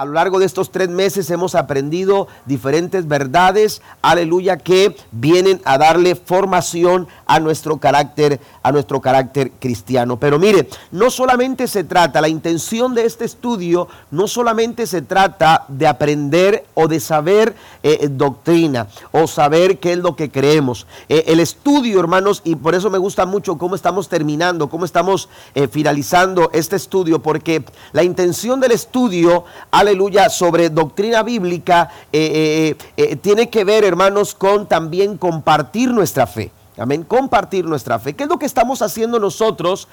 A lo largo de estos tres meses hemos aprendido diferentes verdades, aleluya, que vienen a darle formación a nuestro carácter, a nuestro carácter cristiano. Pero mire, no solamente se trata, la intención de este estudio no solamente se trata de aprender o de saber eh, doctrina o saber qué es lo que creemos. Eh, el estudio, hermanos, y por eso me gusta mucho cómo estamos terminando, cómo estamos eh, finalizando este estudio, porque la intención del estudio, aleluya, aleluya, sobre doctrina bíblica, eh, eh, eh, tiene que ver, hermanos, con también compartir nuestra fe. Amén. Compartir nuestra fe. ¿Qué es lo que estamos haciendo nosotros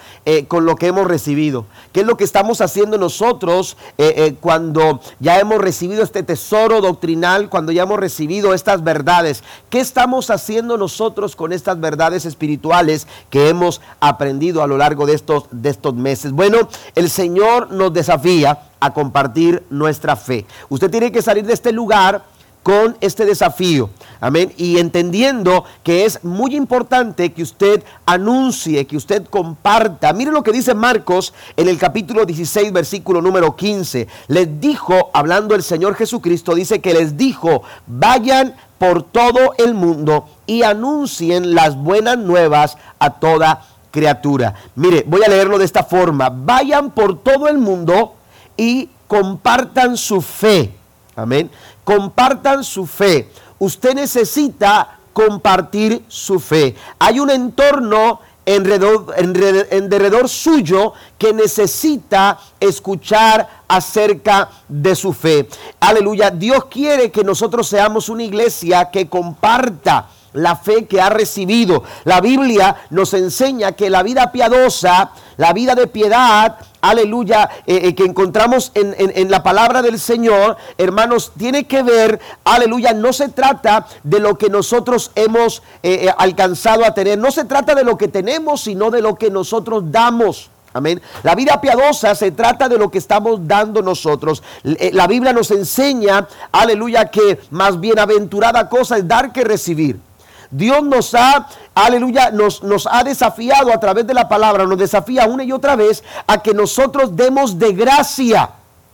con lo que hemos recibido? ¿Qué es lo que estamos haciendo nosotros cuando ya hemos recibido este tesoro doctrinal, cuando ya hemos recibido estas verdades? ¿Qué estamos haciendo nosotros con estas verdades espirituales que hemos aprendido a lo largo de estos, de estos meses? Bueno, el Señor nos desafía a compartir nuestra fe. Usted tiene que salir de este lugar con este desafío. Amén. Y entendiendo que es muy importante que usted anuncie, que usted comparta. Mire lo que dice Marcos en el capítulo 16, versículo número 15. Les dijo, hablando el Señor Jesucristo, dice que les dijo, vayan por todo el mundo y anuncien las buenas nuevas a toda criatura. Mire, voy a leerlo de esta forma. Vayan por todo el mundo y compartan su fe. Amén. Compartan su fe. Usted necesita compartir su fe. Hay un entorno en derredor, suyo que necesita escuchar acerca de su fe. Aleluya. Dios quiere que nosotros seamos una iglesia que comparta la fe que ha recibido. La Biblia nos enseña que la vida piadosa, la vida de piedad, aleluya, eh, eh, que encontramos en, la palabra del Señor, hermanos, tiene que ver, aleluya, no se trata de lo que nosotros hemos eh, alcanzado a tener, no se trata de lo que tenemos, sino de lo que nosotros damos. Amén. La vida piadosa se trata de lo que estamos dando nosotros. La Biblia nos enseña, aleluya, que más bienaventurada cosa es dar que recibir. Dios nos ha, aleluya, nos, nos ha desafiado a través de la palabra, nos desafía una y otra vez a que nosotros demos de gracia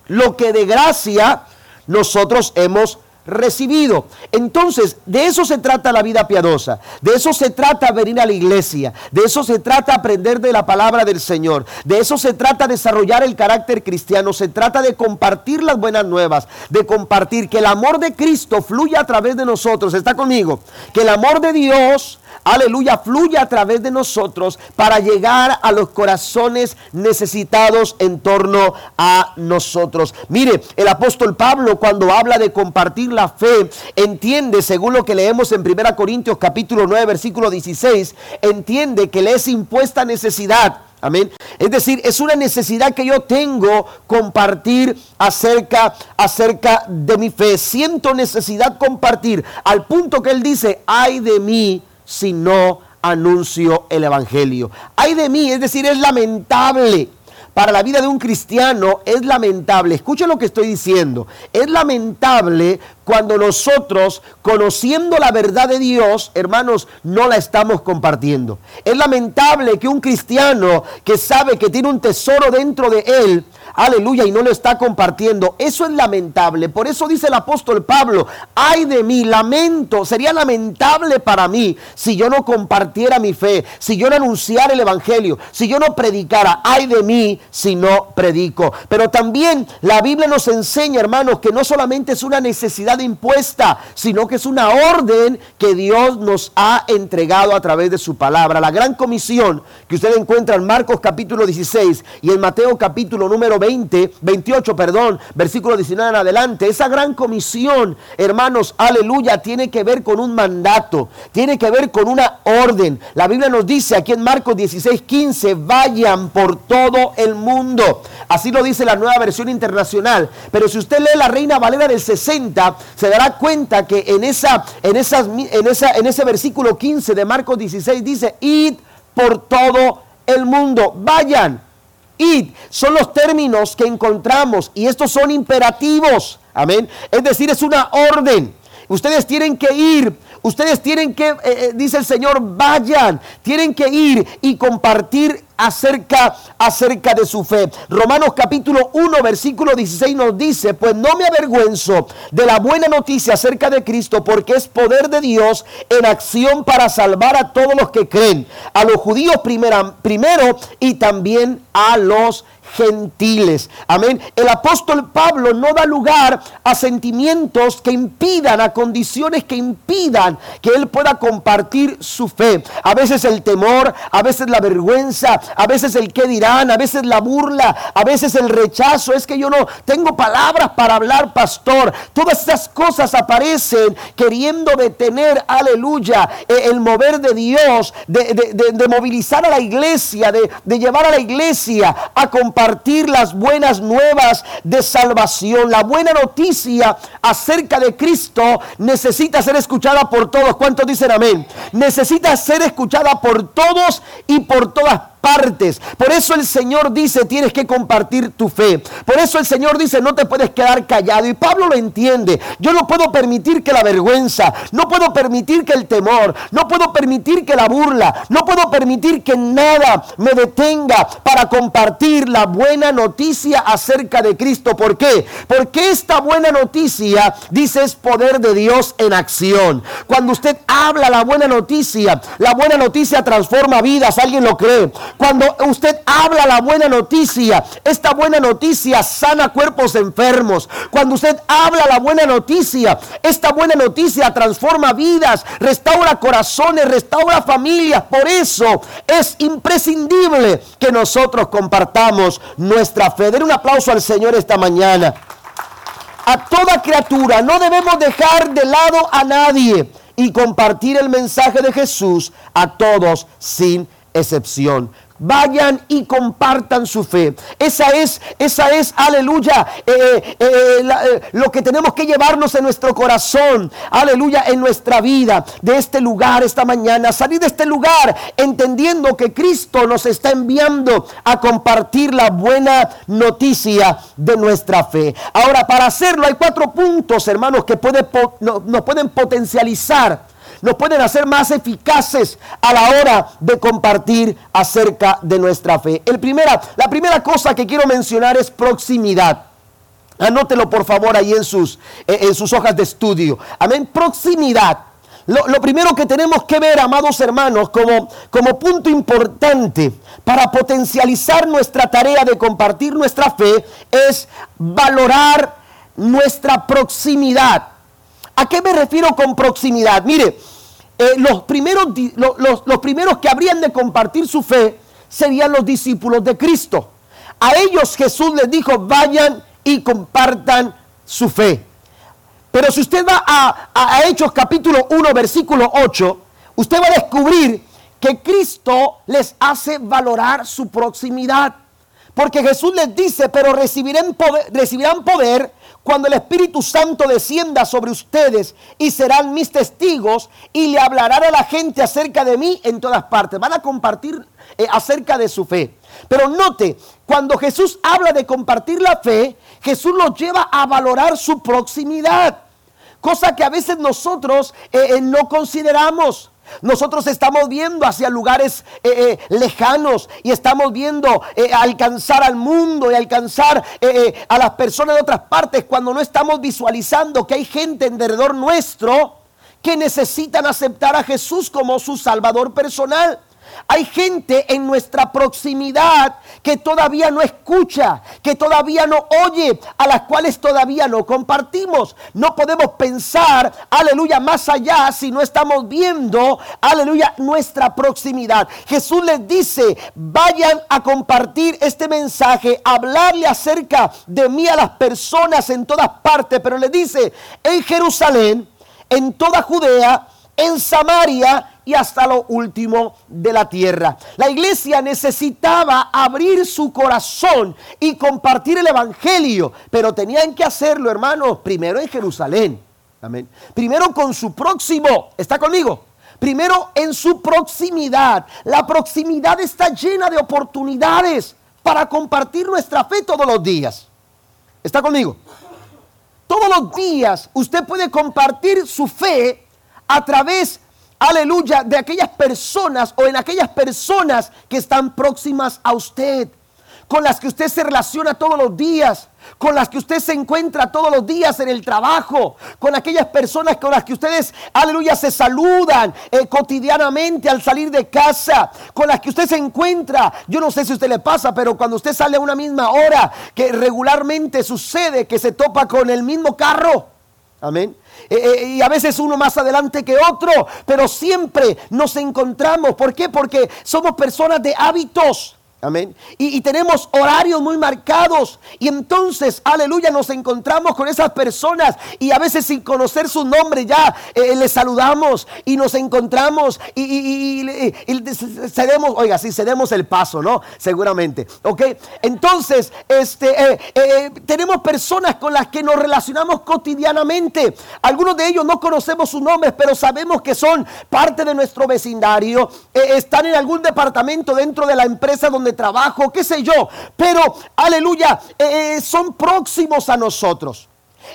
lo que de gracia nosotros hemos recibido. Entonces, de eso se trata la vida piadosa, de eso se trata venir a la iglesia, de eso se trata aprender de la palabra del Señor, de eso se trata desarrollar el carácter cristiano, se trata de compartir las buenas nuevas, de compartir que el amor de Cristo fluya a través de nosotros, está conmigo, que el amor de Dios aleluya, fluye a través de nosotros para llegar a los corazones necesitados en torno a nosotros. Mire, el apóstol Pablo cuando habla de compartir la fe, entiende, según lo que leemos en 1 Corintios capítulo 9, versículo 16, entiende que le es impuesta necesidad. Amén. Es decir, es una necesidad que yo tengo compartir acerca, acerca de mi fe. Siento necesidad compartir al punto que él dice, ay de mí si no anuncio el Evangelio. Ay de mí, es decir, es lamentable. Para la vida de un cristiano es lamentable, escuchen lo que estoy diciendo, es lamentable cuando nosotros, conociendo la verdad de Dios, hermanos, no la estamos compartiendo. Es lamentable que un cristiano que sabe que tiene un tesoro dentro de él, aleluya, y no lo está compartiendo. Eso es lamentable. Por eso dice el apóstol Pablo, ay de mí, lamento, sería lamentable para mí si yo no compartiera mi fe, si yo no anunciara el Evangelio, si yo no predicara, ay de mí si no predico. Pero también la Biblia nos enseña, hermanos, que no solamente es una necesidad impuesta, sino que es una orden que Dios nos ha entregado a través de su palabra. La gran comisión que usted encuentra en Marcos capítulo 16 y en Mateo capítulo número 20, 28, perdón, versículo 19 en adelante. Esa gran comisión, hermanos, aleluya, tiene que ver con un mandato, tiene que ver con una orden. La Biblia nos dice aquí en Marcos 16, 15, vayan por todo el mundo. Así lo dice la nueva versión internacional. Pero si usted lee la Reina Valera del 60, se dará cuenta que en, esa, en, esas, en, esa, en ese versículo 15 de Marcos 16 dice, id por todo el mundo, vayan id. Son los términos que encontramos y estos son imperativos. Amén. Es decir, es una orden. Ustedes tienen que ir, ustedes tienen que, eh, eh, dice el Señor, vayan, tienen que ir y compartir acerca, acerca de su fe. Romanos capítulo 1, versículo 16 nos dice, pues no me avergüenzo de la buena noticia acerca de Cristo, porque es poder de Dios en acción para salvar a todos los que creen, a los judíos primero y también a los gentiles. Amén. El apóstol Pablo no da lugar a sentimientos que impidan, a condiciones que impidan que él pueda compartir su fe. A veces el temor, a veces la vergüenza, a veces el qué dirán, a veces la burla, a veces el rechazo. Es que yo no tengo palabras para hablar, pastor. Todas esas cosas aparecen queriendo detener, aleluya, eh, el mover de Dios, de, movilizar a la iglesia, de, de llevar a la iglesia a compartir compartir las buenas nuevas de salvación. La buena noticia acerca de Cristo necesita ser escuchada por todos. ¿Cuántos dicen amén? Necesita ser escuchada por todos y por todas partes. Por eso el Señor dice, tienes que compartir tu fe. Por eso el Señor dice, no te puedes quedar callado. Y Pablo lo entiende. Yo no puedo permitir que la vergüenza, no puedo permitir que el temor, no puedo permitir que la burla, no puedo permitir que nada me detenga para compartir la buena noticia acerca de Cristo. ¿Por qué? Porque esta buena noticia, dice, es poder de Dios en acción. Cuando usted habla la buena noticia, la buena noticia transforma vidas. ¿Alguien lo cree? Cuando usted habla la buena noticia, esta buena noticia sana cuerpos enfermos. Cuando usted habla la buena noticia, esta buena noticia transforma vidas, restaura corazones, restaura familias. Por eso es imprescindible que nosotros compartamos nuestra fe. Den un aplauso al Señor esta mañana. A toda criatura no debemos dejar de lado a nadie y compartir el mensaje de Jesús a todos sin excepción. Vayan y compartan su fe. Esa es, esa es, aleluya, eh, eh, eh, lo que tenemos que llevarnos en nuestro corazón, aleluya, en nuestra vida, de este lugar esta mañana. Salir de este lugar entendiendo que Cristo nos está enviando a compartir la buena noticia de nuestra fe. Ahora, para hacerlo hay cuatro puntos, hermanos, que puede, nos pueden potencializar nos pueden hacer más eficaces a la hora de compartir acerca de nuestra fe. El primera, la primera cosa que quiero mencionar es proximidad. Anótelo por favor ahí en sus, eh, en sus hojas de estudio. Amén, proximidad. Lo, primero que tenemos que ver, amados hermanos, como, como punto importante para potencializar nuestra tarea de compartir nuestra fe es valorar nuestra proximidad. ¿A qué me refiero con proximidad? Mire, eh, los, primeros, los, primeros que habrían de compartir su fe serían los discípulos de Cristo. A ellos Jesús les dijo, vayan y compartan su fe. Pero si usted va a, a, Hechos capítulo 1, versículo 8, usted va a descubrir que Cristo les hace valorar su proximidad. Porque Jesús les dice, pero recibirán recibirán poder cuando el Espíritu Santo descienda sobre ustedes y serán mis testigos y le hablarán a la gente acerca de mí en todas partes. Van a compartir eh, acerca de su fe. Pero note, cuando Jesús habla de compartir la fe, Jesús los lleva a valorar su proximidad. Cosa que a veces nosotros eh, eh, no consideramos. Nosotros estamos viendo hacia lugares eh, eh, lejanos y estamos viendo eh, alcanzar al mundo y alcanzar a las personas de otras partes cuando no estamos visualizando que hay gente en derredor nuestro que necesitan aceptar a Jesús como su Salvador personal. Hay gente en nuestra proximidad que todavía no escucha, que todavía no oye, a las cuales todavía no compartimos. No podemos pensar, aleluya, más allá si no estamos viendo, aleluya, nuestra proximidad. Jesús les dice, vayan a compartir este mensaje, hablarle acerca de mí a las personas en todas partes, pero les dice, en Jerusalén, en toda Judea, en Samaria y hasta lo último de la tierra. La iglesia necesitaba abrir su corazón y compartir el Evangelio, pero tenían que hacerlo, hermanos, primero en Jerusalén. Amén. Primero con su próximo. ¿Está conmigo? Primero en su proximidad. La proximidad está llena de oportunidades para compartir nuestra fe todos los días. ¿Está conmigo? Todos los días usted puede compartir su fe a través aleluya, de aquellas personas o en aquellas personas que están próximas a usted, con las que usted se relaciona todos los días, con las que usted se encuentra todos los días en el trabajo, con aquellas personas con las que ustedes, aleluya, se saludan eh, cotidianamente al salir de casa, con las que usted se encuentra. Yo no sé si a usted le pasa, pero cuando usted sale a una misma hora, que regularmente sucede que se topa con el mismo carro. Amén. Eh, eh, y a veces uno más adelante que otro, pero siempre nos encontramos. ¿Por qué? Porque somos personas de hábitos. Amén. Y, tenemos horarios muy marcados. Y entonces, aleluya, nos encontramos con esas personas. Y a veces sin conocer su nombre ya eh, les saludamos y nos encontramos y, cedemos, oiga, sí, cedemos el paso, ¿no? Seguramente. ¿Ok? Entonces, este, eh, eh, tenemos personas con las que nos relacionamos cotidianamente. Algunos de ellos no conocemos sus nombres, pero sabemos que son parte de nuestro vecindario. están en algún departamento dentro de la empresa donde trabajo, qué sé yo. Pero, aleluya, eh, eh, son próximos a nosotros.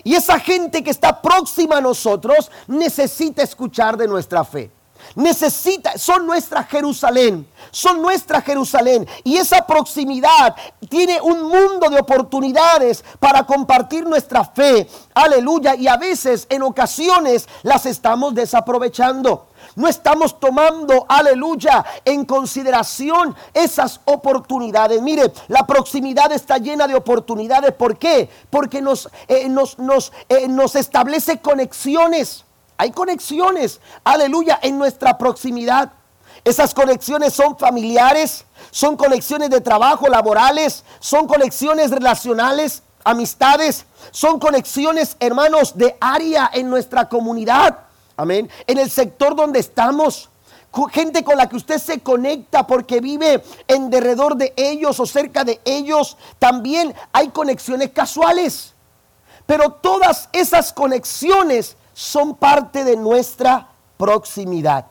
Y esa gente que está próxima a nosotros necesita escuchar de nuestra fe. Necesita, son nuestra Jerusalén, son nuestra Jerusalén. Y esa proximidad tiene un mundo de oportunidades para compartir nuestra fe. Aleluya. Y a veces, en ocasiones, las estamos desaprovechando. No estamos tomando, aleluya, en consideración esas oportunidades. Mire, la proximidad está llena de oportunidades. ¿Por qué? Porque nos, eh, nos, nos, eh, nos establece conexiones. Hay conexiones, aleluya, en nuestra proximidad. Esas conexiones son familiares, son conexiones de trabajo, laborales, son conexiones relacionales, amistades, son conexiones, hermanos, de área en nuestra comunidad. Amén. En el sector donde estamos. Gente con la que usted se conecta porque vive en derredor de ellos o cerca de ellos. También hay conexiones casuales. Pero todas esas conexiones son parte de nuestra proximidad.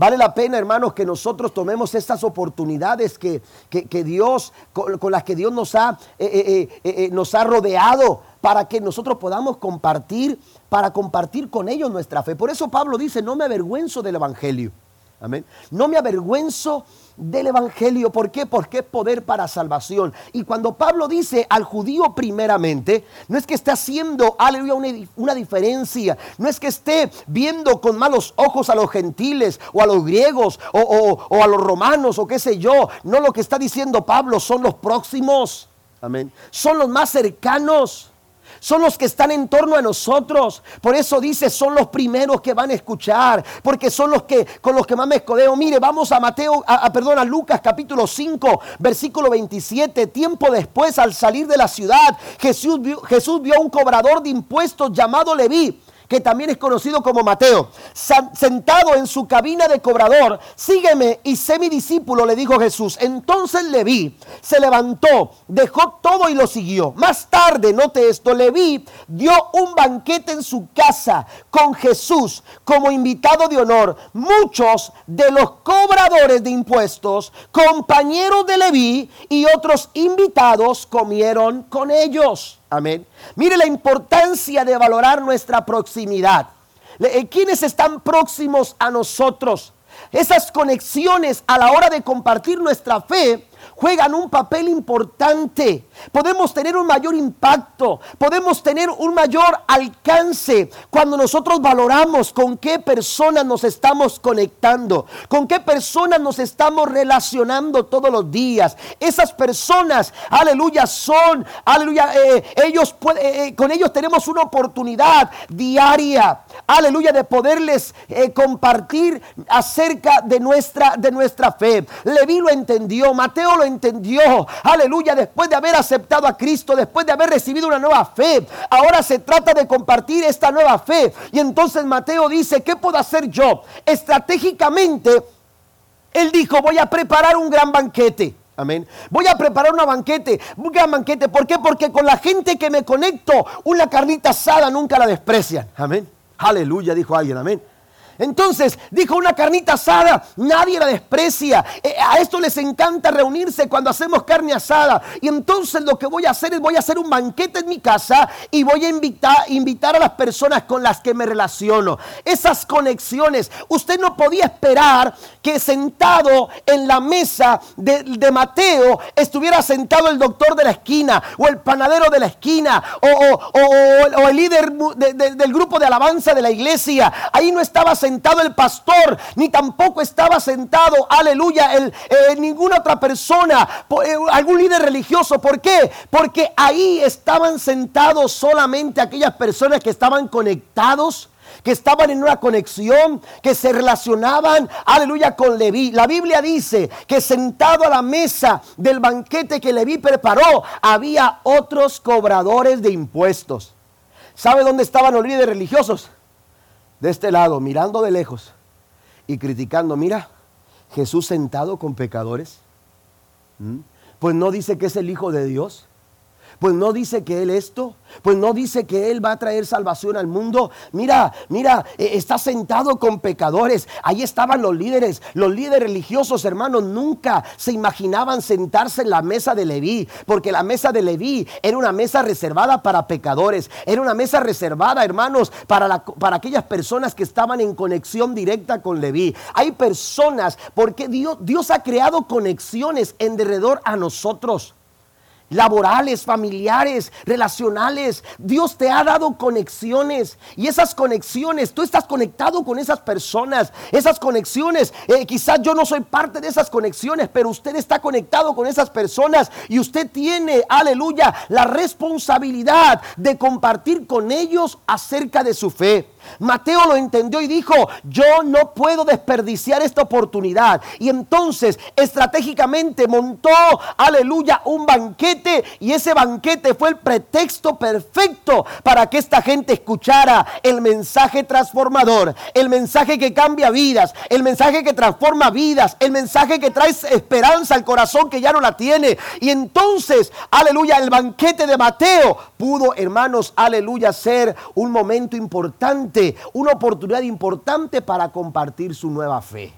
Vale la pena, hermanos, que nosotros tomemos estas oportunidades que, Dios, con, las que Dios nos ha, eh, eh, eh, nos ha rodeado para que nosotros podamos compartir, para compartir con ellos nuestra fe. Por eso Pablo dice, no me avergüenzo del Evangelio. Amén. No me avergüenzo del Evangelio. ¿Por qué? Porque es poder para salvación. Y cuando Pablo dice al judío primeramente, no es que esté haciendo, aleluya, una, diferencia. No es que esté viendo con malos ojos a los gentiles o a los griegos o, o a los romanos o qué sé yo. No lo que está diciendo Pablo son los próximos. Amén. Son los más cercanos son los que están en torno a nosotros. Por eso dice, son los primeros que van a escuchar, porque son los que con los que más me escodeo. Mire, vamos a Mateo, a, perdón, a Lucas capítulo 5, versículo 27. Tiempo después, al salir de la ciudad, Jesús vio, Jesús vio a un cobrador de impuestos llamado Leví que también es conocido como Mateo, sentado en su cabina de cobrador, sígueme y sé mi discípulo, le dijo Jesús. Entonces le vi, se levantó, dejó todo y lo siguió. Más tarde, note esto, le vi, dio un banquete en su casa con Jesús como invitado de honor. Muchos de los cobradores de impuestos, compañeros de Leví y otros invitados comieron con ellos. Amén. Mire la importancia de valorar nuestra proximidad. Eh, ¿Quiénes están próximos a nosotros? Esas conexiones a la hora de compartir nuestra fe juegan un papel importante. Podemos tener un mayor impacto, podemos tener un mayor alcance cuando nosotros valoramos con qué personas nos estamos conectando, con qué personas nos estamos relacionando todos los días. Esas personas, aleluya, son, aleluya, eh, ellos eh, eh, con ellos tenemos una oportunidad diaria, aleluya, de poderles compartir acerca de nuestra, de nuestra fe. Leví lo entendió, Mateo lo entendió, aleluya, después de haber aceptado a Cristo, después de haber recibido una nueva fe. Ahora se trata de compartir esta nueva fe. Y entonces Mateo dice, ¿qué puedo hacer yo? Estratégicamente, él dijo, voy a preparar un gran banquete. Amén. Voy a preparar una banquete, un gran banquete. ¿Por qué? Porque con la gente que me conecto, una carnita asada nunca la desprecian. Amén. Aleluya, dijo alguien. Amén. Entonces dijo una carnita asada, nadie la desprecia. Eh, a esto les encanta reunirse cuando hacemos carne asada. Y entonces lo que voy a hacer es voy a hacer un banquete en mi casa y voy a invitar, invitar a las personas con las que me relaciono. Esas conexiones. Usted no podía esperar que sentado en la mesa de, Mateo estuviera sentado el doctor de la esquina o el panadero de la esquina o, el líder del grupo de alabanza de la iglesia. Ahí no estaba sentado sentado el pastor, ni tampoco estaba sentado, aleluya, el, eh, ninguna otra persona, eh, algún líder religioso. ¿Por qué? Porque ahí estaban sentados solamente aquellas personas que estaban conectados que estaban en una conexión, que se relacionaban, aleluya, con Leví. La Biblia dice que sentado a la mesa del banquete que Leví preparó, había otros cobradores de impuestos. ¿Sabe dónde estaban los líderes religiosos? De este lado, mirando de lejos y criticando, mira, Jesús sentado con pecadores. Pues no dice que es el Hijo de Dios. Pues no dice que Él esto, pues no dice que Él va a traer salvación al mundo. Mira, mira, eh, está sentado con pecadores. Ahí estaban los líderes, los líderes religiosos, hermanos, nunca se imaginaban sentarse en la mesa de Leví, porque la mesa de Leví era una mesa reservada para pecadores, era una mesa reservada, hermanos, para, para aquellas personas que estaban en conexión directa con Leví. Hay personas, porque Dios, Dios ha creado conexiones en derredor a nosotros laborales, familiares, relacionales. Dios te ha dado conexiones y esas conexiones, tú estás conectado con esas personas, esas conexiones. Eh, quizás yo no soy parte de esas conexiones, pero usted está conectado con esas personas y usted tiene, aleluya, la responsabilidad de compartir con ellos acerca de su fe. Mateo lo entendió y dijo, yo no puedo desperdiciar esta oportunidad. Y entonces estratégicamente montó, aleluya, un banquete y ese banquete fue el pretexto perfecto para que esta gente escuchara el mensaje transformador, el mensaje que cambia vidas, el mensaje que transforma vidas, el mensaje que trae esperanza al corazón que ya no la tiene. Y entonces, aleluya, el banquete de Mateo pudo, hermanos, aleluya, ser un momento importante una oportunidad importante para compartir su nueva fe.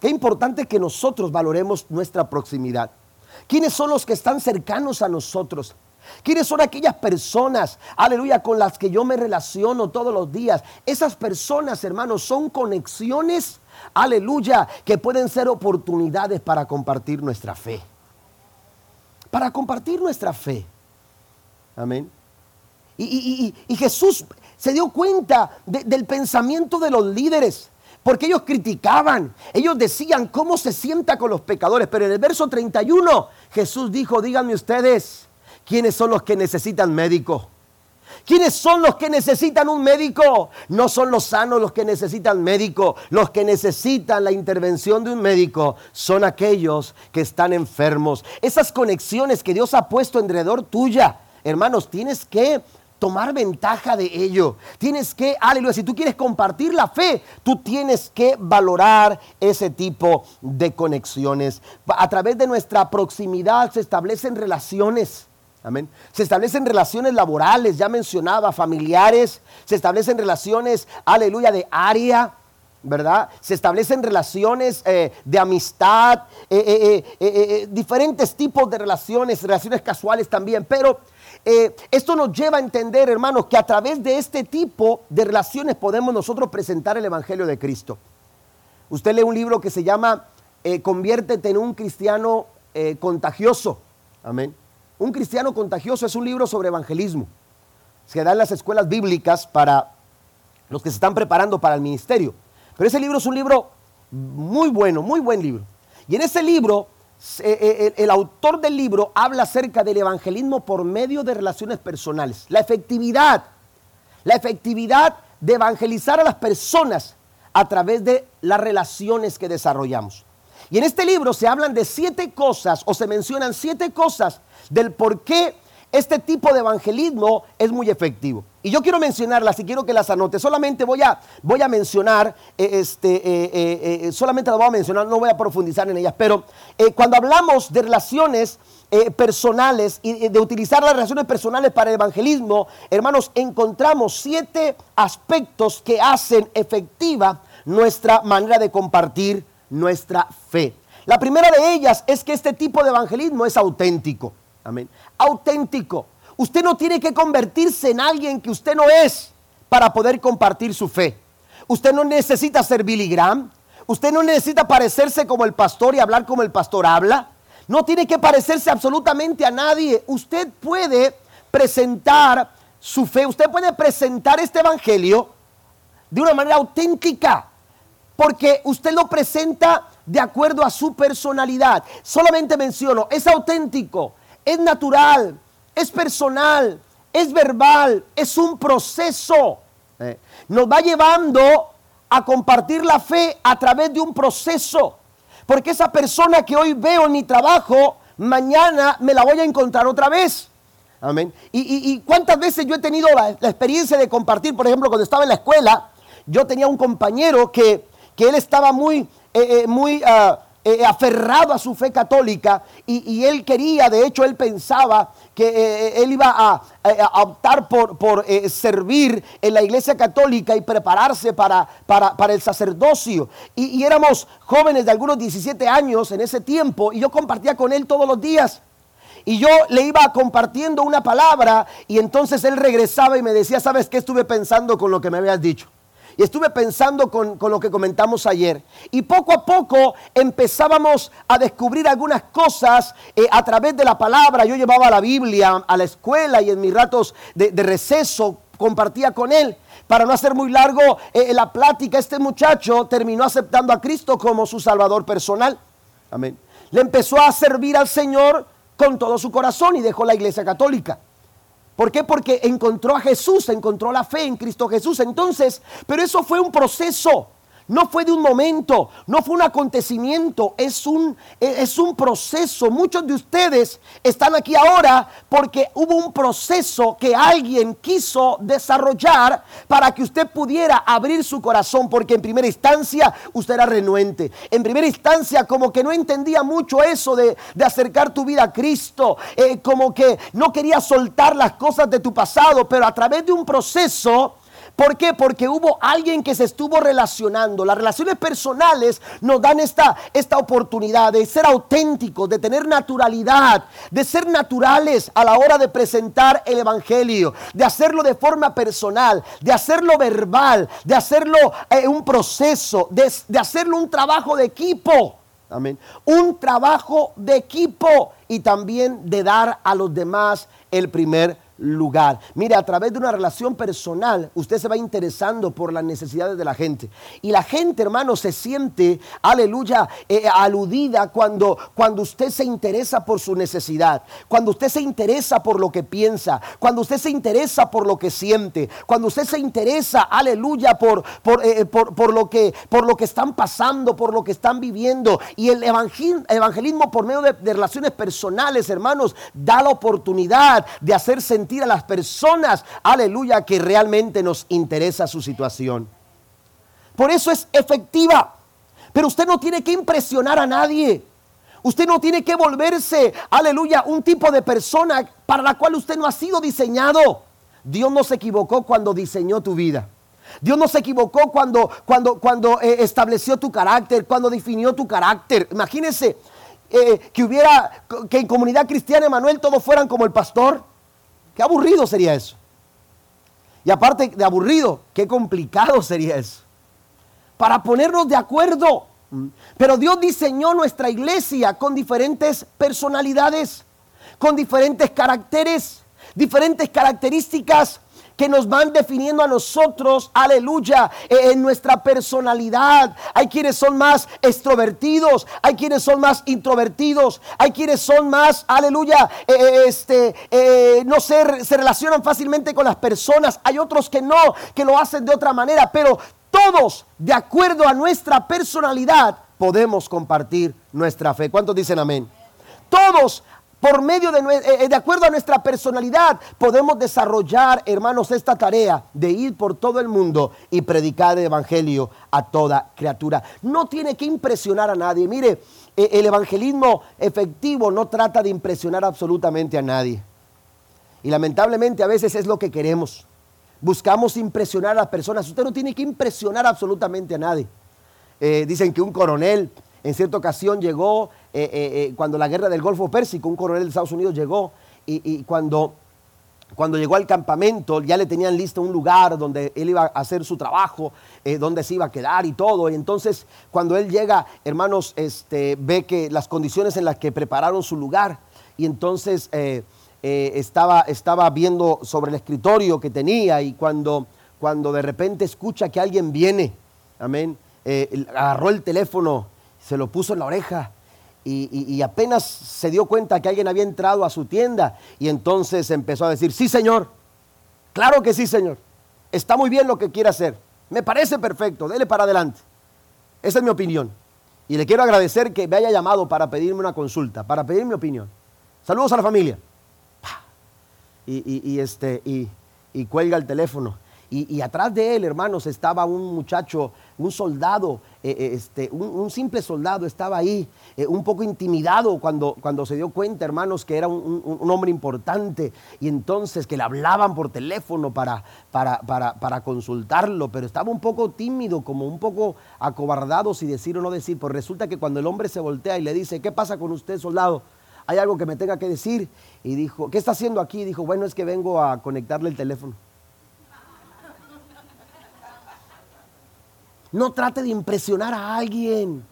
Qué importante que nosotros valoremos nuestra proximidad. ¿Quiénes son los que están cercanos a nosotros? ¿Quiénes son aquellas personas, aleluya, con las que yo me relaciono todos los días? Esas personas, hermanos, son conexiones, aleluya, que pueden ser oportunidades para compartir nuestra fe. Para compartir nuestra fe. Amén. Y, Jesús se dio cuenta del pensamiento de los líderes. Porque ellos criticaban, ellos decían cómo se sienta con los pecadores. Pero en el verso 31 Jesús dijo, díganme ustedes, ¿quiénes son los que necesitan médico? ¿Quiénes son los que necesitan un médico? No son los sanos los que necesitan médico. Los que necesitan la intervención de un médico son aquellos que están enfermos. Esas conexiones que Dios ha puesto alrededor tuya, hermanos, tienes que tomar ventaja de ello. Tienes que, aleluya, si tú quieres compartir la fe, tú tienes que valorar ese tipo de conexiones. A través de nuestra proximidad se establecen relaciones. Amén. Se establecen relaciones laborales, ya mencionaba, familiares, se establecen relaciones, aleluya, de área, ¿verdad? Se establecen relaciones eh, de amistad, eh, eh, diferentes tipos de relaciones, relaciones casuales también, pero eh, esto nos lleva a entender, hermanos, que a través de este tipo de relaciones podemos nosotros presentar el Evangelio de Cristo. Usted lee un libro que se llama eh, Conviértete en un cristiano eh, contagioso. Amén. Un cristiano contagioso es un libro sobre evangelismo. Se da en las escuelas bíblicas para los que se están preparando para el ministerio. Pero ese libro es un libro muy bueno, muy buen libro. Y en ese libro el autor del libro habla acerca del evangelismo por medio de relaciones personales. La efectividad, la efectividad de evangelizar a las personas a través de las relaciones que desarrollamos. Y en este libro se hablan de siete cosas o se mencionan siete cosas del por qué este tipo de evangelismo es muy efectivo. Y yo quiero mencionarlas y quiero que las anote. Solamente voy a, voy a mencionar, eh, este, eh, eh, solamente las voy a mencionar, no voy a profundizar en ellas. Pero cuando hablamos de relaciones personales y de utilizar las relaciones personales para el evangelismo, hermanos, encontramos siete aspectos que hacen efectiva nuestra manera de compartir nuestra fe. La primera de ellas es que este tipo de evangelismo es auténtico. Amén. Auténtico. Usted no tiene que convertirse en alguien que usted no es para poder compartir su fe. Usted no necesita ser Billy Graham. Usted no necesita parecerse como el pastor y hablar como el pastor habla. No tiene que parecerse absolutamente a nadie. Usted puede presentar su fe. Usted puede presentar este evangelio de una manera auténtica. Porque usted lo presenta de acuerdo a su personalidad. Solamente menciono, es auténtico, es natural, es personal, es verbal, es un proceso. Eh, nos va llevando a compartir la fe a través de un proceso. Porque esa persona que hoy veo en mi trabajo, mañana me la voy a encontrar otra vez. Amén. Y, cuántas veces yo he tenido la, experiencia de compartir, por ejemplo, cuando estaba en la escuela, yo tenía un compañero que, él estaba muy, eh, eh, muy ah, eh, aferrado a su fe católica y, él quería, de hecho él pensaba que eh, él iba a, optar por, eh, servir en la iglesia católica y prepararse para, para, el sacerdocio. Y, y, éramos jóvenes de algunos 17 años en ese tiempo y yo compartía con él todos los días. Y yo le iba compartiendo una palabra y entonces él regresaba y me decía, ¿sabes qué estuve pensando con lo que me habías dicho? Y estuve pensando con, lo que comentamos ayer. Y poco a poco empezábamos a descubrir algunas cosas eh, a través de la palabra. Yo llevaba la Biblia a la escuela y en mis ratos de, receso compartía con él. Para no hacer muy largo eh, la plática, este muchacho terminó aceptando a Cristo como su Salvador personal. Amén. Le empezó a servir al Señor con todo su corazón y dejó la iglesia católica. ¿Por qué? Porque encontró a Jesús, encontró la fe en Cristo Jesús. Entonces, pero eso fue un proceso. No fue de un momento, no fue un acontecimiento, es un, es un proceso. Muchos de ustedes están aquí ahora porque hubo un proceso que alguien quiso desarrollar para que usted pudiera abrir su corazón, porque en primera instancia usted era renuente. En primera instancia como que no entendía mucho eso de, acercar tu vida a Cristo, eh, como que no quería soltar las cosas de tu pasado, pero a través de un proceso ¿Por qué? Porque hubo alguien que se estuvo relacionando. Las relaciones personales nos dan esta, esta oportunidad de ser auténticos, de tener naturalidad, de ser naturales a la hora de presentar el Evangelio, de hacerlo de forma personal, de hacerlo verbal, de hacerlo eh, un proceso, de, de hacerlo un trabajo de equipo. Amén. Un trabajo de equipo y también de dar a los demás el primer lugar. Mire, a través de una relación personal, usted se va interesando por las necesidades de la gente. Y la gente, hermano, se siente, aleluya, eh, aludida cuando, cuando usted se interesa por su necesidad, cuando usted se interesa por lo que piensa, cuando usted se interesa por lo que siente, cuando usted se interesa, aleluya, por, por, eh, por, lo, que, por lo que están pasando, por lo que están viviendo. Y el evangelismo por medio de, de relaciones personales, hermanos, da la oportunidad de hacer sentir a las personas, aleluya, que realmente nos interesa su situación. Por eso es efectiva. Pero usted no tiene que impresionar a nadie. Usted no tiene que volverse, aleluya, un tipo de persona para la cual usted no ha sido diseñado. Dios no se equivocó cuando diseñó tu vida. Dios no se equivocó cuando, cuando, cuando eh, estableció tu carácter, cuando definió tu carácter. Imagínense eh, que hubiera, que en comunidad cristiana, Emanuel, todos fueran como el pastor. Qué aburrido sería eso. Y aparte de aburrido, qué complicado sería eso. Para ponernos de acuerdo. Pero Dios diseñó nuestra iglesia con diferentes personalidades, con diferentes caracteres, diferentes características que nos van definiendo a nosotros, aleluya, e, en nuestra personalidad. Hay quienes son más extrovertidos, hay quienes son más introvertidos, hay quienes son más, aleluya, e, e, este, no se, se relacionan fácilmente con las personas. Hay otros que no, que lo hacen de otra manera, pero todos, de acuerdo a nuestra personalidad, podemos compartir nuestra fe. ¿Cuántos dicen amén? Todos por medio de, eh, eh, de acuerdo a nuestra personalidad, podemos desarrollar, hermanos, esta tarea de ir por todo el mundo y predicar el Evangelio a toda criatura. No tiene que impresionar a nadie. Mire, eh, el evangelismo efectivo no trata de impresionar absolutamente a nadie. Y lamentablemente a veces es lo que queremos. Buscamos impresionar a las personas. Usted no tiene que impresionar absolutamente a nadie. dicen que un coronel en cierta ocasión llegó, eh, eh, eh, cuando la guerra del Golfo Pérsico, un coronel de Estados Unidos llegó y, cuando, cuando llegó al campamento ya le tenían listo un lugar donde él iba a hacer su trabajo, donde se iba a quedar y todo. Y entonces cuando él llega, hermanos, este, ve que las condiciones en las que prepararon su lugar y entonces estaba, estaba viendo sobre el escritorio que tenía y cuando, cuando de repente escucha que alguien viene, amén, agarró el teléfono se lo puso en la oreja y, apenas se dio cuenta que alguien había entrado a su tienda y entonces empezó a decir, sí señor, claro que sí señor, está muy bien lo que quiere hacer, me parece perfecto, dele para adelante. Esa es mi opinión. Y le quiero agradecer que me haya llamado para pedirme una consulta, para pedir mi opinión. Saludos a la familia. Y, este, y cuelga el teléfono. Y, atrás de él, hermanos, estaba un muchacho, un soldado, eh, eh, este, un, simple soldado estaba ahí, eh, un poco intimidado cuando, cuando se dio cuenta, hermanos, que era un, hombre importante y entonces que le hablaban por teléfono para, para, para, consultarlo, pero estaba un poco tímido, como un poco acobardado si decir o no decir. Pues resulta que cuando el hombre se voltea y le dice, ¿qué pasa con usted, soldado? Hay algo que me tenga que decir. Y dijo, ¿qué está haciendo aquí? dijo, bueno, es que vengo a conectarle el teléfono. No trate de impresionar a alguien,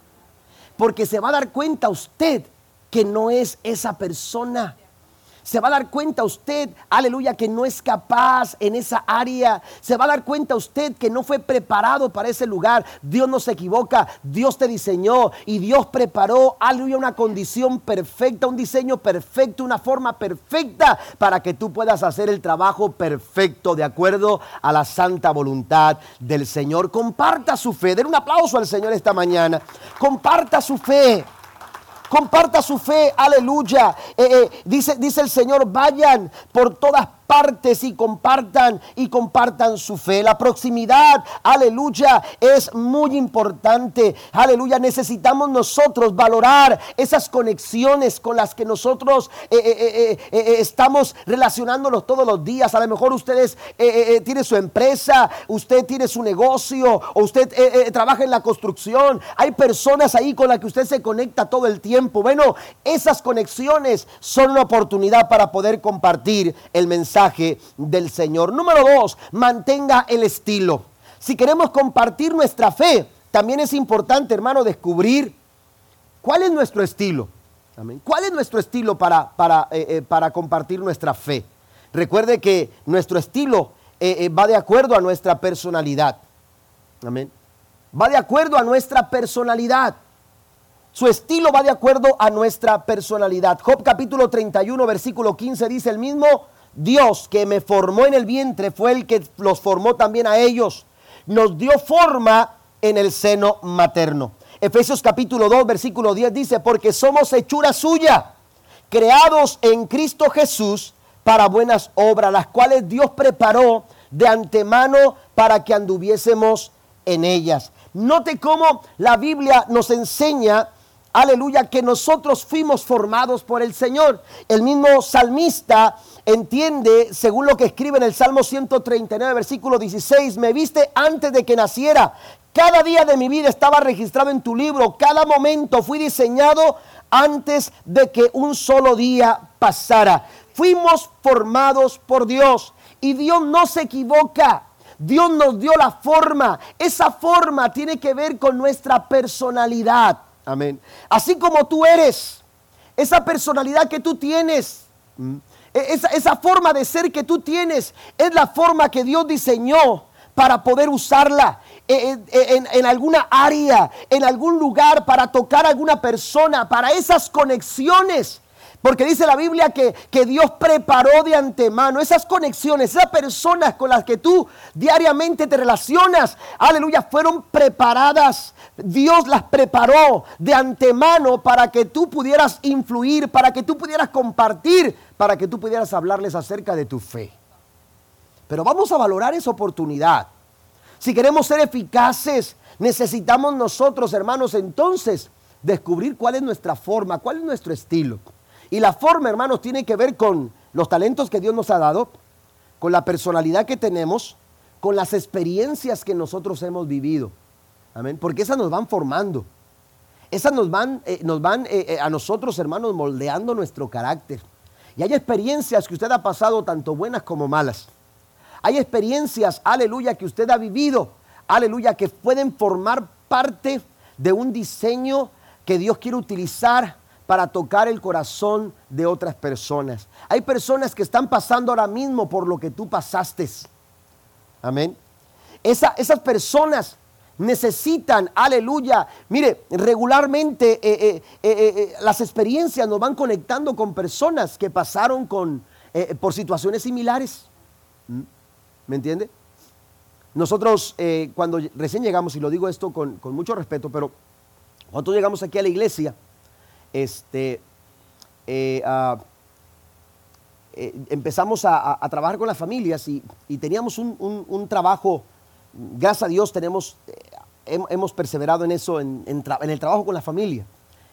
porque se va a dar cuenta usted que no es esa persona se va a dar cuenta usted, aleluya, que no es capaz en esa área. Se va a dar cuenta usted que no fue preparado para ese lugar. Dios no se equivoca, Dios te diseñó y Dios preparó, aleluya, una condición perfecta, un diseño perfecto, una forma perfecta para que tú puedas hacer el trabajo perfecto de acuerdo a la santa voluntad del Señor. Comparta su fe. Den un aplauso al Señor esta mañana. Comparta su fe. Comparta su fe, aleluya. Eh, eh, dice, dice el Señor, vayan por todas partes y compartan y compartan su fe. La proximidad, aleluya, es muy importante. Aleluya, necesitamos nosotros valorar esas conexiones con las que nosotros eh, eh, eh, estamos relacionándonos todos los días. A lo mejor ustedes tiene su empresa, usted tiene su negocio o usted trabaja en la construcción. Hay personas ahí con las que usted se conecta todo el tiempo. Bueno, esas conexiones son una oportunidad para poder compartir el mensaje del Señor. Número dos, mantenga el estilo. Si queremos compartir nuestra fe, también es importante, hermano, descubrir cuál es nuestro estilo. ¿Cuál es nuestro estilo para, para, eh, eh, para compartir nuestra fe? Recuerde que nuestro estilo eh, va de acuerdo a nuestra personalidad. Amén. Va de acuerdo a nuestra personalidad. Su estilo va de acuerdo a nuestra personalidad. Job capítulo 31, versículo 15 dice el mismo, Dios que me formó en el vientre fue el que los formó también a ellos. Nos dio forma en el seno materno. Efesios capítulo 2, versículo 10 dice, porque somos hechura suya, creados en Cristo Jesús para buenas obras, las cuales Dios preparó de antemano para que anduviésemos en ellas. Note cómo la Biblia nos enseña, aleluya, que nosotros fuimos formados por el Señor. El mismo salmista entiende, según lo que escribe en el Salmo 139, versículo 16, me viste antes de que naciera. Cada día de mi vida estaba registrado en tu libro. Cada momento fui diseñado antes de que un solo día pasara. Fuimos formados por Dios y Dios no se equivoca. Dios nos dio la forma. Esa forma tiene que ver con nuestra personalidad. Amén. Así como tú eres, esa personalidad que tú tienes, e, esa, forma de ser que tú tienes es la forma que Dios diseñó para poder usarla e, e, en, alguna área, en algún lugar, para tocar a alguna persona, para esas conexiones. Porque dice la Biblia que, que, Dios preparó de antemano esas conexiones, esas personas con las que tú diariamente te relacionas, aleluya, fueron preparadas. Dios las preparó de antemano para que tú pudieras influir, para que tú pudieras compartir, para que tú pudieras hablarles acerca de tu fe. Pero vamos a valorar esa oportunidad. Si queremos ser eficaces, necesitamos nosotros, hermanos, entonces descubrir cuál es nuestra forma, cuál es nuestro estilo. Y la forma, hermanos, tiene que ver con los talentos que Dios nos ha dado, con la personalidad que tenemos, con las experiencias que nosotros hemos vivido. Amén. Porque esas nos van formando. Esas nos van, eh, nos van eh, eh, a nosotros, hermanos, moldeando nuestro carácter. Y hay experiencias que usted ha pasado, tanto buenas como malas. Hay experiencias, aleluya, que usted ha vivido, aleluya, que pueden formar parte de un diseño que Dios quiere utilizar para tocar el corazón de otras personas. Hay personas que están pasando ahora mismo por lo que tú pasaste. Amén. esas personas necesitan, aleluya. Mire, regularmente eh, eh, eh, las experiencias nos van conectando con personas que pasaron con, por situaciones similares. ¿Mm? ¿Me entiende? Nosotros cuando recién llegamos, y lo digo esto con, con mucho respeto, pero cuando llegamos aquí a la iglesia, este, eh, ah, eh, empezamos a, trabajar con las familias y, teníamos un, trabajo, gracias a Dios tenemos, eh, hemos perseverado en eso, en, el trabajo con la familia.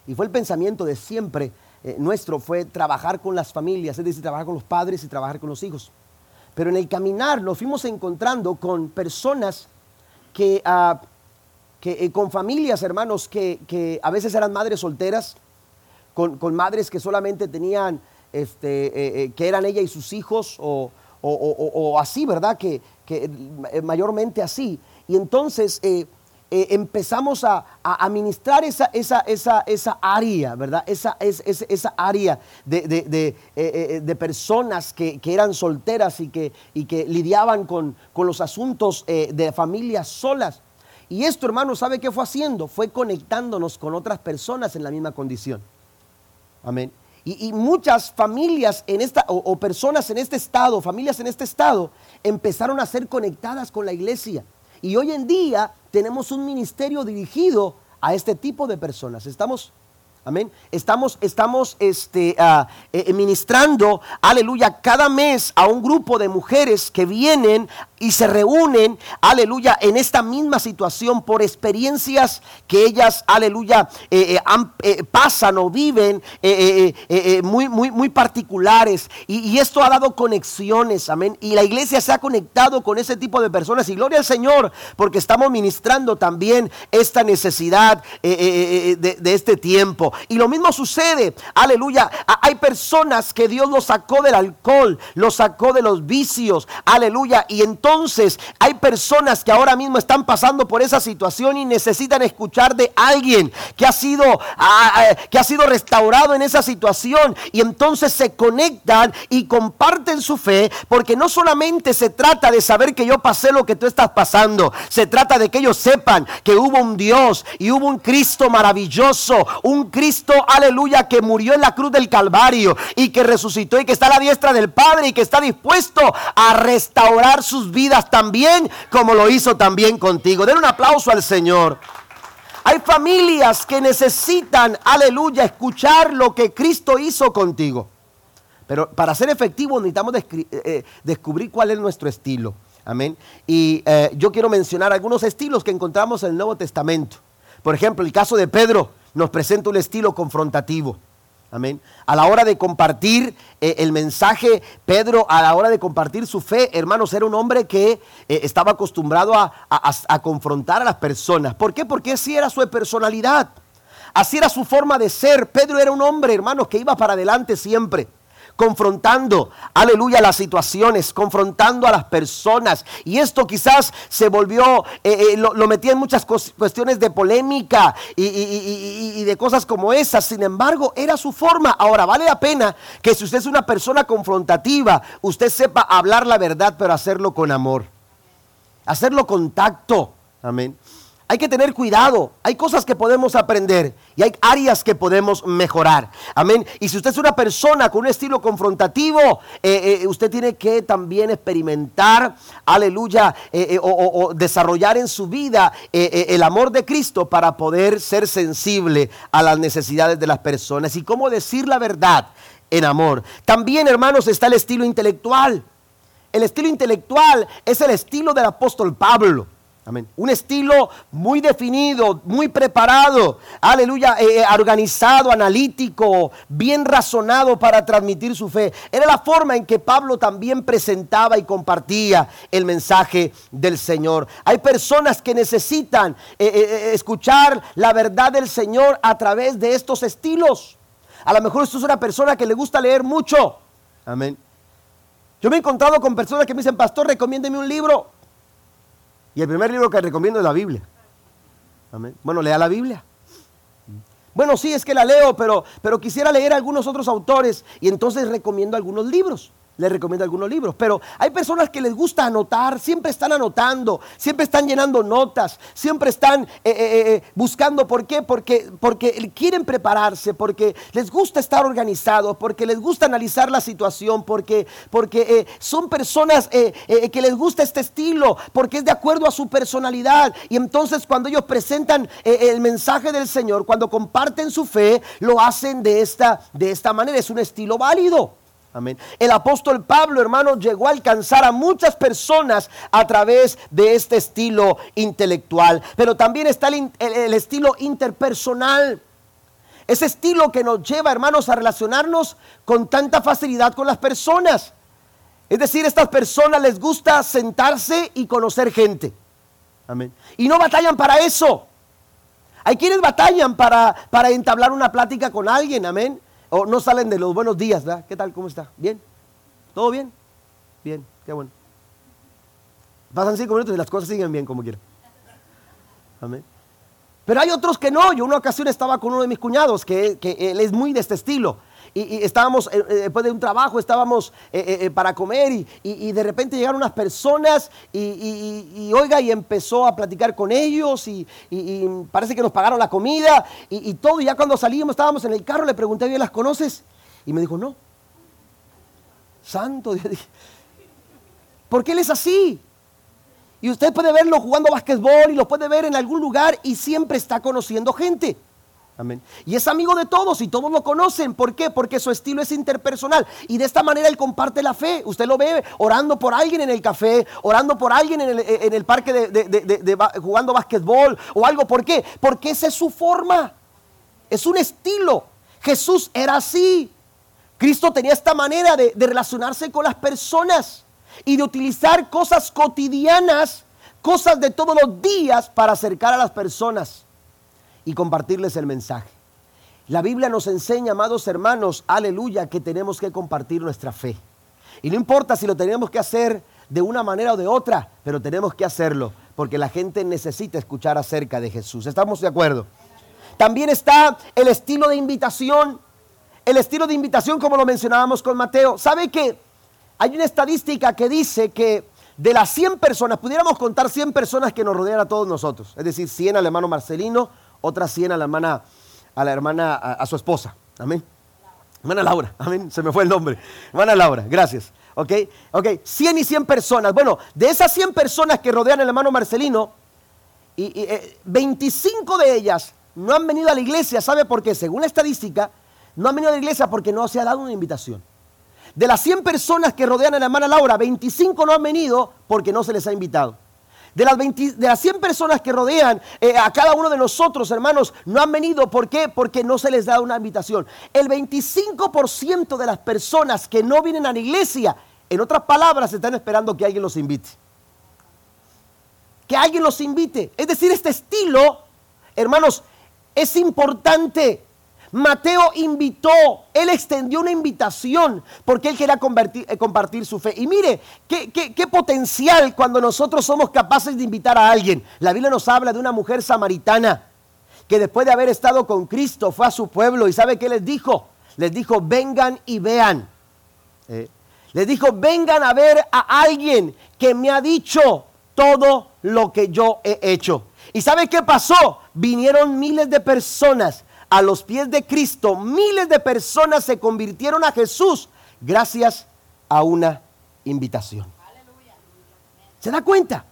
Y fue el pensamiento de siempre nuestro, fue trabajar con las familias, es decir, trabajar con los padres y trabajar con los hijos. Pero en el caminar nos fuimos encontrando con personas que, ah, con familias, hermanos, que a veces eran madres solteras, con, madres que solamente tenían, este, eh, eh, que eran ella y sus hijos, o, así, ¿verdad? Que, eh, mayormente así. Y entonces empezamos a, administrar esa, esa, esa, esa, área, ¿verdad? Esa, esa área de, de, personas que, eran solteras y que, y que lidiaban con, con los asuntos de familias solas. Y esto, hermano, ¿sabe qué fue haciendo? Fue conectándonos con otras personas en la misma condición. Amén. Y, muchas familias en esta, o, personas en este estado, familias en este estado, empezaron a ser conectadas con la iglesia. Y hoy en día tenemos un ministerio dirigido a este tipo de personas. ¿Estamos? Amén. Estamos, estamos este, uh, ministrando, aleluya, cada mes a un grupo de mujeres que vienen y se reúnen, aleluya, en esta misma situación por experiencias que ellas, aleluya, eh, eh, eh, pasan o viven muy, muy, muy particulares. Y, esto ha dado conexiones, amén. Y la iglesia se ha conectado con ese tipo de personas. Y gloria al Señor, porque estamos ministrando también esta necesidad de, de este tiempo. Y lo mismo sucede, aleluya. Hay personas que Dios los sacó del alcohol, los sacó de los vicios, aleluya. Y entonces hay personas que ahora mismo están pasando por esa situación y necesitan escuchar de alguien que ha sido, que ha sido restaurado en esa situación. Y entonces se conectan y comparten su fe porque no solamente se trata de saber que yo pasé lo que tú estás pasando, se trata de que ellos sepan que hubo un Dios y hubo un Cristo maravilloso, un Cristo, aleluya, que murió en la cruz del Calvario y que resucitó y que está a la diestra del Padre y que está dispuesto a restaurar sus vidas también como lo hizo también contigo. Den un aplauso al Señor. Hay familias que necesitan, aleluya, escuchar lo que Cristo hizo contigo. Pero para ser efectivos necesitamos eh, eh, descubrir cuál es nuestro estilo. Amén. Y eh, yo quiero mencionar algunos estilos que encontramos en el Nuevo Testamento. Por ejemplo, el caso de Pedro nos presenta un estilo confrontativo. Amén. A la hora de compartir eh, el mensaje, Pedro, a la hora de compartir su fe, hermanos, era un hombre que eh, estaba acostumbrado a, a, confrontar a las personas. ¿Por qué? Porque así era su personalidad. Así era su forma de ser. Pedro era un hombre, hermanos, que iba para adelante siempre confrontando, aleluya, las situaciones, confrontando a las personas. Y esto quizás se volvió, eh, eh, lo, metía en muchas cuestiones de polémica y, de cosas como esas. Sin embargo, era su forma. Ahora, vale la pena que si usted es una persona confrontativa, usted sepa hablar la verdad, pero hacerlo con amor. Hacerlo con tacto. Amén. Hay que tener cuidado. Hay cosas que podemos aprender y hay áreas que podemos mejorar. Amén. Y si usted es una persona con un estilo confrontativo, eh, eh, usted tiene que también experimentar, aleluya, eh, o, desarrollar en su vida el amor de Cristo para poder ser sensible a las necesidades de las personas. Y cómo decir la verdad en amor. También, hermanos, está el estilo intelectual. El estilo intelectual es el estilo del apóstol Pablo. Un estilo muy definido, muy preparado, aleluya, eh, eh, organizado, analítico, bien razonado para transmitir su fe. Era la forma en que Pablo también presentaba y compartía el mensaje del Señor. Hay personas que necesitan eh, escuchar la verdad del Señor a través de estos estilos. A lo mejor esto es una persona que le gusta leer mucho. Amén. Yo me he encontrado con personas que me dicen, pastor, recomiéndeme un libro. Y el primer libro que recomiendo es la Biblia. Bueno, lea la Biblia. Bueno, sí, es que la leo, pero, pero quisiera leer algunos otros autores y entonces recomiendo algunos libros les recomiendo algunos libros. Pero hay personas que les gusta anotar, siempre están anotando, siempre están llenando notas, siempre están eh, eh, eh, buscando. ¿Por qué? Porque, porque quieren prepararse, porque les gusta estar organizados, porque les gusta analizar la situación, porque, porque son personas que les gusta este estilo, porque es de acuerdo a su personalidad. Y entonces cuando ellos presentan el mensaje del Señor, cuando comparten su fe, lo hacen de esta, de esta manera. Es un estilo válido. El apóstol Pablo, hermano, llegó a alcanzar a muchas personas a través de este estilo intelectual. Pero también está el, estilo interpersonal. Ese estilo que nos lleva, hermanos, a relacionarnos con tanta facilidad con las personas. Es decir, a estas personas les gusta sentarse y conocer gente. Amén. Y no batallan para eso. Hay quienes batallan para, para entablar una plática con alguien, amén. O no salen de los buenos días, ¿verdad? ¿Qué tal? ¿Cómo está? ¿Bien? ¿Todo bien? Bien, qué bueno. Pasan cinco minutos y las cosas siguen bien como quieran. Amén. Pero hay otros que no. Yo una ocasión estaba con uno de mis cuñados que, que él es muy de este estilo y, estábamos, eh, eh, después de un trabajo, estábamos eh, para comer y, de repente llegaron unas personas y, oiga, y empezó a platicar con ellos y, parece que nos pagaron la comida y, todo. Y ya cuando salimos, estábamos en el carro, le pregunté, ¿bien las conoces? Y me dijo, no. Santo Dios. ¿Por qué él es así? Y usted puede verlo jugando básquetbol y lo puede ver en algún lugar y siempre está conociendo gente. Y es amigo de todos y todos lo conocen. ¿Por qué? Porque su estilo es interpersonal. Y de esta manera él comparte la fe. Usted lo ve orando por alguien en el café, orando por alguien en el, parque de, jugando básquetbol o algo. ¿Por qué? Porque esa es su forma. Es un estilo. Jesús era así. Cristo tenía esta manera de relacionarse con las personas y de utilizar cosas cotidianas, cosas de todos los días para acercar a las personas y compartirles el mensaje. La Biblia nos enseña, amados hermanos, aleluya, que tenemos que compartir nuestra fe. Y no importa si lo tenemos que hacer de una manera o de otra, pero tenemos que hacerlo porque la gente necesita escuchar acerca de Jesús. ¿Estamos de acuerdo? También está el estilo de invitación. El estilo de invitación, como lo mencionábamos con Mateo. ¿Sabe que hay una estadística que dice que de las 100 personas, pudiéramos contar 100 personas que nos rodean a todos nosotros, es decir, 100 al hermano Marcelino, otra 100 a la hermana, a la hermana, a, su esposa. Amén. Hermana Laura, amén, se me fue el nombre. Hermana Laura, gracias. Ok, ok, 100 y 100 personas. Bueno, de esas 100 personas que rodean al hermano Marcelino, y, 25 eh, de ellas no han venido a la iglesia. ¿Sabe por qué? Según la estadística, no han venido a la iglesia porque no se ha dado una invitación. De las 100 personas que rodean a la hermana Laura, 25 no han venido porque no se les ha invitado. De las, de las 100 personas que rodean eh, a cada uno de nosotros, hermanos, no han venido. ¿Por qué? Porque no se les da una invitación. El 25% de las personas que no vienen a la iglesia, en otras palabras, están esperando que alguien los invite. Que alguien los invite. Es decir, este estilo, hermanos, es importante. Mateo invitó, él extendió una invitación porque él quería eh, compartir su fe. Y mire, qué, potencial cuando nosotros somos capaces de invitar a alguien. La Biblia nos habla de una mujer samaritana que después de haber estado con Cristo fue a su pueblo y ¿sabe qué les dijo? Les dijo, vengan y vean. Eh, les dijo, vengan a ver a alguien que me ha dicho todo lo que yo he hecho. ¿Y sabe qué pasó? Vinieron miles de personas a los pies de Cristo. Miles de personas se convirtieron a Jesús gracias a una invitación. ¿Se da cuenta?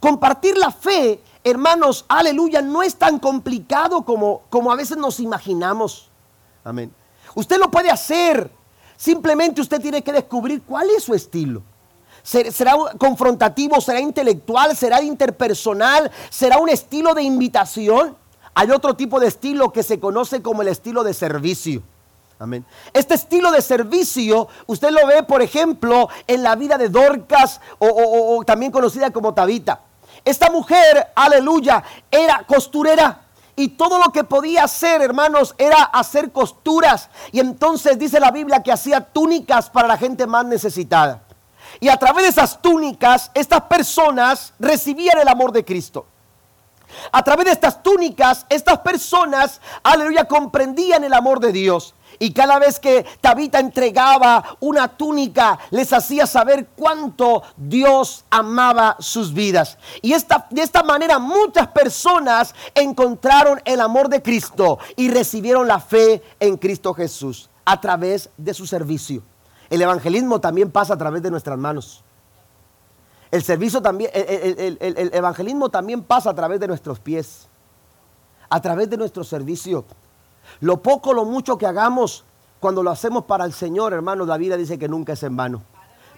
Compartir la fe, hermanos, aleluya, no es tan complicado como, como a veces nos imaginamos. Amén. Usted lo puede hacer. Simplemente usted tiene que descubrir cuál es su estilo. ¿Será confrontativo? ¿Será intelectual? ¿Será interpersonal? ¿Será un estilo de invitación? Hay otro tipo de estilo que se conoce como el estilo de servicio. Amén. Este estilo de servicio, usted lo ve, por ejemplo, en la vida de Dorcas o, o también conocida como Tabita. Esta mujer, aleluya, era costurera. Y todo lo que podía hacer, hermanos, era hacer costuras. Y entonces dice la Biblia que hacía túnicas para la gente más necesitada. Y a través de esas túnicas, estas personas recibían el amor de Cristo. A través de estas túnicas, estas personas, aleluya, comprendían el amor de Dios. Y cada vez que Tabita entregaba una túnica, les hacía saber cuánto Dios amaba sus vidas. Y esta, de esta manera muchas personas encontraron el amor de Cristo y recibieron la fe en Cristo Jesús a través de su servicio. El evangelismo también pasa a través de nuestras manos. El servicio también, el, el, evangelismo también pasa a través de nuestros pies, a través de nuestro servicio. Lo poco, lo mucho que hagamos, cuando lo hacemos para el Señor, hermano, la vida dice que nunca es en vano.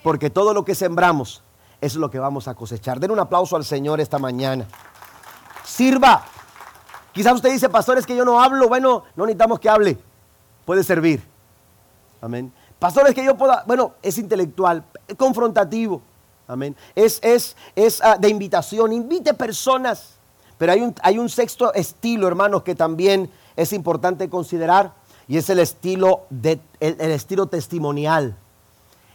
Porque todo lo que sembramos es lo que vamos a cosechar. Den un aplauso al Señor esta mañana. Sirva. Quizás usted dice, pastor, es que yo no hablo. Bueno, no necesitamos que hable. Puede servir. Amén. Pastor, es que yo pueda, bueno, es intelectual, es confrontativo. Amén. Es, es, es ah, de invitación. Invite personas. Pero hay un, hay un sexto estilo, hermanos, que también es importante considerar. Y es el estilo, de, el, estilo testimonial.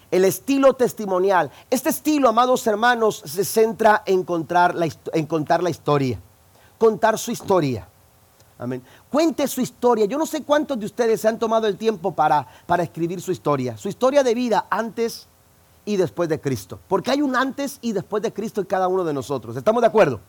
El estilo testimonial. Este estilo, amados hermanos, se centra en contar la, en contar la historia. Contar su historia. Amén. Cuente su historia. Yo no sé cuántos de ustedes se han tomado el tiempo para, para escribir su historia. Su historia de vida antes y después de Cristo. Porque hay un antes y después de Cristo en cada uno de nosotros. ¿Estamos de acuerdo?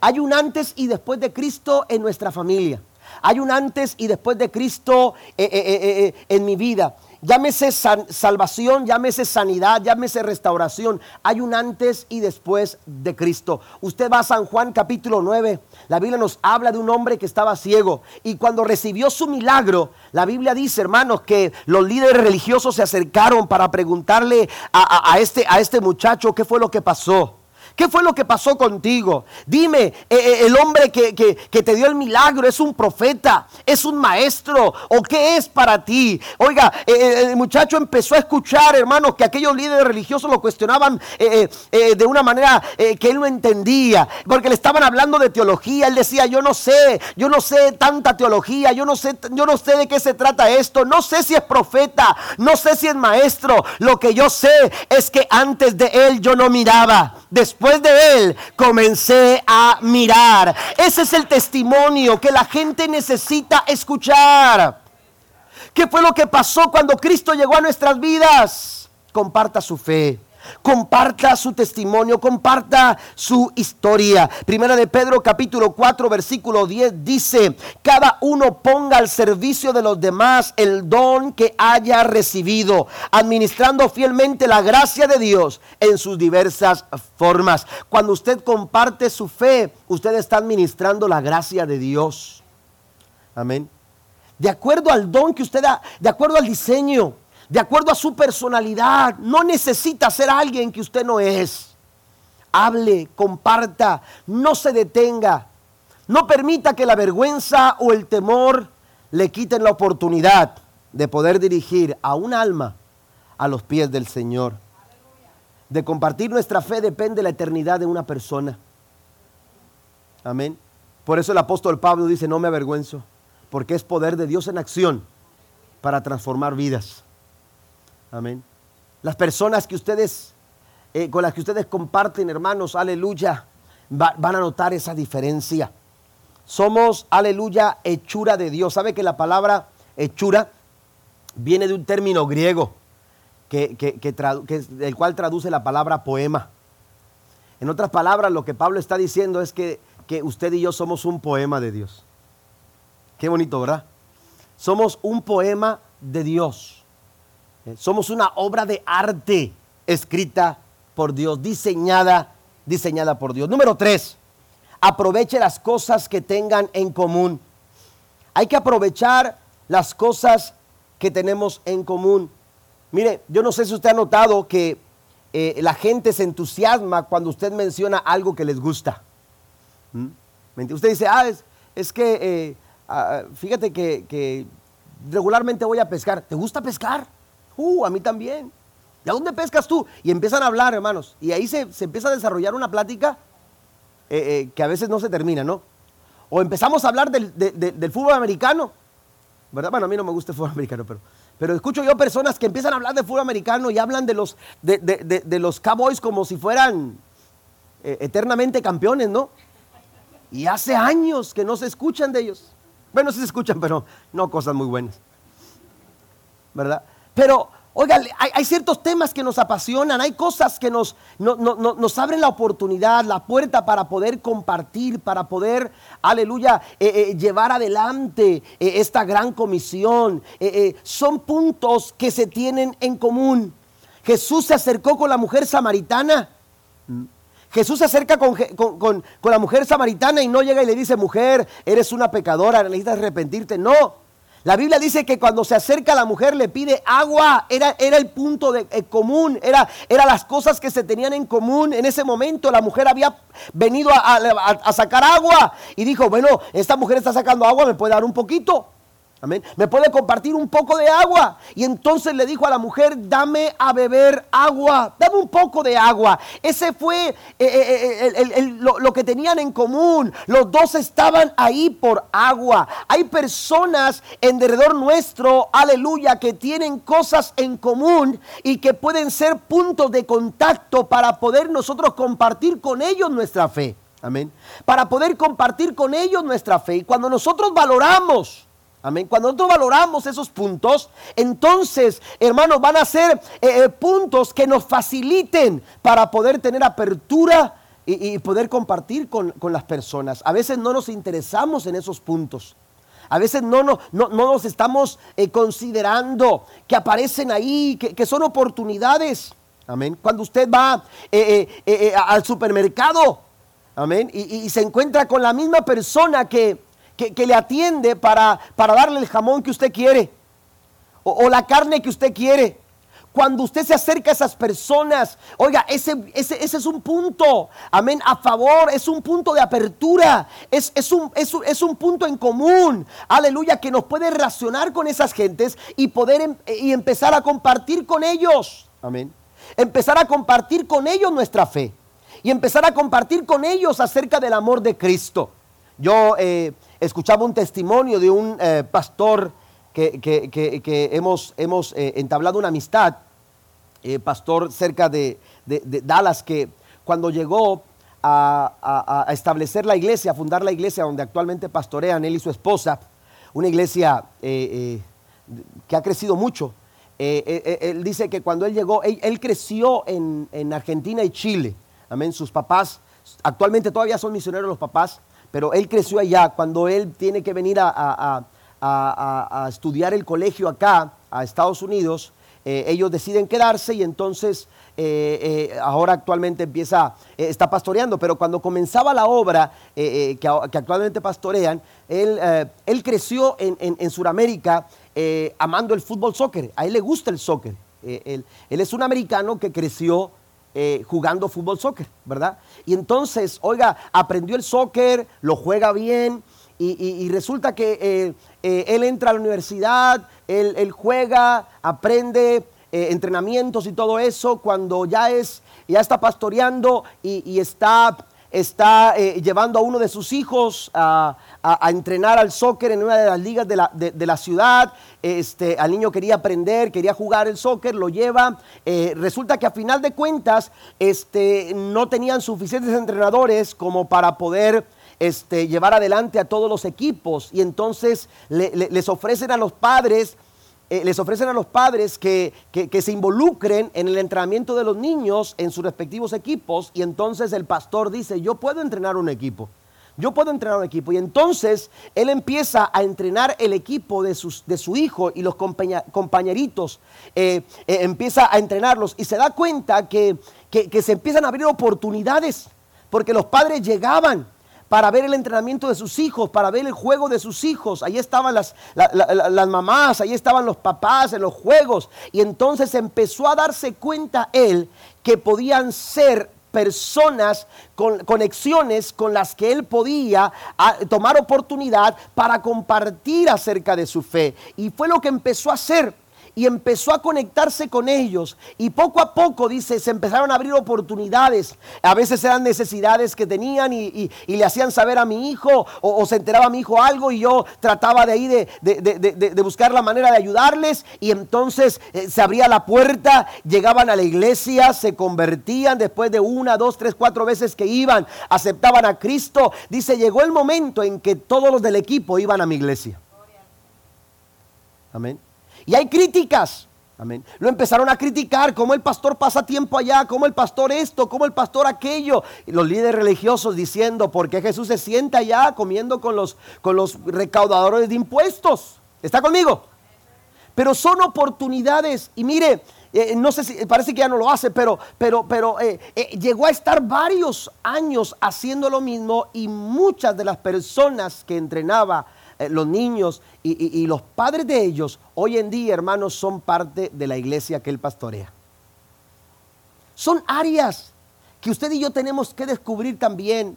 Hay un antes y después de Cristo en nuestra familia. Hay un antes y después de Cristo eh, eh, eh, en mi vida. Llámese salvación, llámese sanidad, llámese restauración. Hay un antes y después de Cristo. Usted va a San Juan capítulo 9. La Biblia nos habla de un hombre que estaba ciego. Y cuando recibió su milagro, la Biblia dice, hermanos, que los líderes religiosos se acercaron para preguntarle a, este, a este muchacho qué fue lo que pasó. ¿Qué fue lo que pasó contigo? Dime, eh, eh, el hombre que, te dio el milagro es un profeta, es un maestro o qué es para ti. Oiga, eh, el muchacho empezó a escuchar, hermanos, que aquellos líderes religiosos lo cuestionaban de una manera que él no entendía, porque le estaban hablando de teología. Él decía, yo no sé, yo no sé tanta teología, yo no sé, yo no sé de qué se trata esto, no sé si es profeta, no sé si es maestro. Lo que yo sé es que antes de él yo no miraba. Después después de él comencé a mirar. Ese es el testimonio que la gente necesita escuchar. ¿Qué fue lo que pasó cuando Cristo llegó a nuestras vidas? Comparta su fe comparta su testimonio, comparta su historia. Primera de Pedro capítulo 4 versículo 10 dice, cada uno ponga al servicio de los demás el don que haya recibido, administrando fielmente la gracia de Dios en sus diversas formas. Cuando usted comparte su fe, usted está administrando la gracia de Dios. Amén. De acuerdo al don que usted da, de acuerdo al diseño de acuerdo a su personalidad. No necesita ser alguien que usted no es. Hable, comparta, no se detenga. No permita que la vergüenza o el temor le quiten la oportunidad de poder dirigir a un alma a los pies del Señor. De compartir nuestra fe depende la eternidad de una persona. Amén. Por eso el apóstol Pablo dice, no me avergüenzo, porque es poder de Dios en acción para transformar vidas. Amén. Las personas que ustedes, eh, con las que ustedes comparten, hermanos, aleluya, van a notar esa diferencia. Somos, aleluya, hechura de Dios. ¿Sabe que la palabra hechura viene de un término griego que, el cual traduce la palabra poema? En otras palabras, lo que Pablo está diciendo es que que usted y yo somos un poema de Dios. Qué bonito, ¿verdad? Somos un poema de Dios. Somos una obra de arte escrita por Dios, diseñada, diseñada por Dios. Número tres, aproveche las cosas que tengan en común. Hay que aprovechar las cosas que tenemos en común. Mire, yo no sé si usted ha notado que eh, la gente se entusiasma cuando usted menciona algo que les gusta. ¿Mm? Usted dice, ah, es, que, eh, ah, fíjate que, regularmente voy a pescar. ¿Te gusta pescar? Uh, a mí también. ¿De dónde pescas tú? Y empiezan a hablar, hermanos. Y ahí se, empieza a desarrollar una plática eh, que a veces no se termina, ¿no? O empezamos a hablar del, del fútbol americano. ¿Verdad? Bueno, a mí no me gusta el fútbol americano, pero pero escucho yo personas que empiezan a hablar de fútbol americano y hablan de los, de, los Cowboys como si fueran eh, eternamente campeones, ¿no? Y hace años que no se escuchan de ellos. Bueno, sí se escuchan, pero no cosas muy buenas. ¿Verdad? Pero Oiga, hay, ciertos temas que nos apasionan, hay cosas que nos, nos abren la oportunidad, la puerta para poder compartir, para poder, aleluya, eh, eh, llevar adelante eh, esta gran comisión. son puntos que se tienen en común. Jesús se acercó con la mujer samaritana. Jesús se acerca con, con, la mujer samaritana y no llega y le dice, mujer, eres una pecadora, necesitas arrepentirte. No, la Biblia dice que cuando se acerca la mujer le pide agua, era, era el punto de, eh, común, era, era, las cosas que se tenían en común. En ese momento la mujer había venido a sacar agua y dijo, bueno, esta mujer está sacando agua, me puede dar un poquito. Me puede compartir un poco de agua. Y entonces le dijo a la mujer, dame a beber agua, dame un poco de agua. Ese fue eh, eh, eh, lo, que tenían en común. Los dos estaban ahí por agua. Hay personas en derredor nuestro, aleluya, que tienen cosas en común y que pueden ser puntos de contacto para poder nosotros compartir con ellos nuestra fe. Amén. Para poder compartir con ellos nuestra fe. Y cuando nosotros valoramos, Amén. Cuando nosotros valoramos esos puntos, entonces, hermanos, van a ser eh, eh, puntos que nos faciliten para poder tener apertura y, poder compartir con, las personas. A veces no nos interesamos en esos puntos. A veces no, no, no, nos estamos eh, considerando que aparecen ahí, que, son oportunidades. Amén. Cuando usted va al supermercado, amén, y se encuentra con la misma persona que que, le atiende para, para, darle el jamón que usted quiere o, la carne que usted quiere. Cuando usted se acerca a esas personas, oiga, ese, ese, es un punto, amén, a favor, es un punto de apertura, es, un, es, un, punto en común, aleluya, que nos puede relacionar con esas gentes y poder em, y empezar a compartir con ellos, amén. Empezar a compartir con ellos nuestra fe y empezar a compartir con ellos acerca del amor de Cristo. Yo eh, escuchaba un testimonio de un eh, pastor que, hemos, hemos eh, entablado una amistad, eh, pastor cerca de, Dallas, que cuando llegó a, establecer la iglesia, a fundar la iglesia donde actualmente pastorean él y su esposa, una iglesia que ha crecido mucho. él dice que cuando él llegó, él, creció en, en Argentina y Chile. Amén. Sus papás, actualmente todavía son misioneros los papás pero él creció allá. Cuando él tiene que venir a, estudiar el colegio acá, a Estados Unidos, eh, ellos deciden quedarse y entonces eh, eh, ahora actualmente empieza, está pastoreando, pero cuando comenzaba la obra que, actualmente pastorean, él, él creció en, en, Sudamérica amando el fútbol soccer, a él le gusta el soccer, él, él es un americano que creció eh, jugando fútbol soccer, ¿verdad? Y entonces, oiga, aprendió el soccer, lo juega bien y, resulta que eh, eh, él entra a la universidad, él, juega, aprende entrenamientos y todo eso cuando ya es, ya está pastoreando y, está está llevando a uno de sus hijos a, entrenar al soccer en una de las ligas de la, de la ciudad este, al niño quería aprender, quería jugar el soccer, lo lleva. Eh, resulta que a final de cuentas este, no tenían suficientes entrenadores como para poder este, llevar adelante a todos los equipos. Y entonces les ofrecen a los padres eh, les ofrecen a los padres que, que, se involucren en el entrenamiento de los niños en sus respectivos equipos y entonces el pastor dice, yo puedo entrenar un equipo. yo puedo entrenar un equipo. Y entonces él empieza a entrenar el equipo de, de su hijo y los compañeritos, eh, eh, empieza a entrenarlos y se da cuenta que, que se empiezan a abrir oportunidades, porque los padres llegaban para ver el entrenamiento de sus hijos, para ver el juego de sus hijos. Ahí estaban las, las mamás, ahí estaban los papás en los juegos. Y entonces empezó a darse cuenta él que podían ser personas con conexiones con las que él podía ah, tomar oportunidad para compartir acerca de su fe. Y fue lo que empezó a hacer y empezó a conectarse con ellos. Y poco a poco, dice, se empezaron a abrir oportunidades. A veces eran necesidades que tenían y, le hacían saber a mi hijo o, se enteraba mi hijo algo y yo trataba de ahí de, buscar la manera de ayudarles. Y entonces eh, se abría la puerta, llegaban a la iglesia, se convertían después de una, dos, tres, cuatro veces que iban, aceptaban a Cristo. Dice, llegó el momento en que todos los del equipo iban a mi iglesia. Amén. Y hay críticas. Amén. Lo empezaron a criticar, cómo el pastor pasa tiempo allá, cómo el pastor esto, cómo el pastor aquello. Y los líderes religiosos diciendo, ¿por qué Jesús se sienta allá comiendo con los, con los recaudadores de impuestos? ¿Está conmigo? Pero son oportunidades. Y mire, eh, no sé si, parece que ya no lo hace, pero, pero, pero eh, eh, llegó a estar varios años haciendo lo mismo y muchas de las personas que entrenaba eh, los niños y, los padres de ellos, hoy en día, hermanos, son parte de la iglesia que él pastorea. Son áreas que usted y yo tenemos que descubrir también.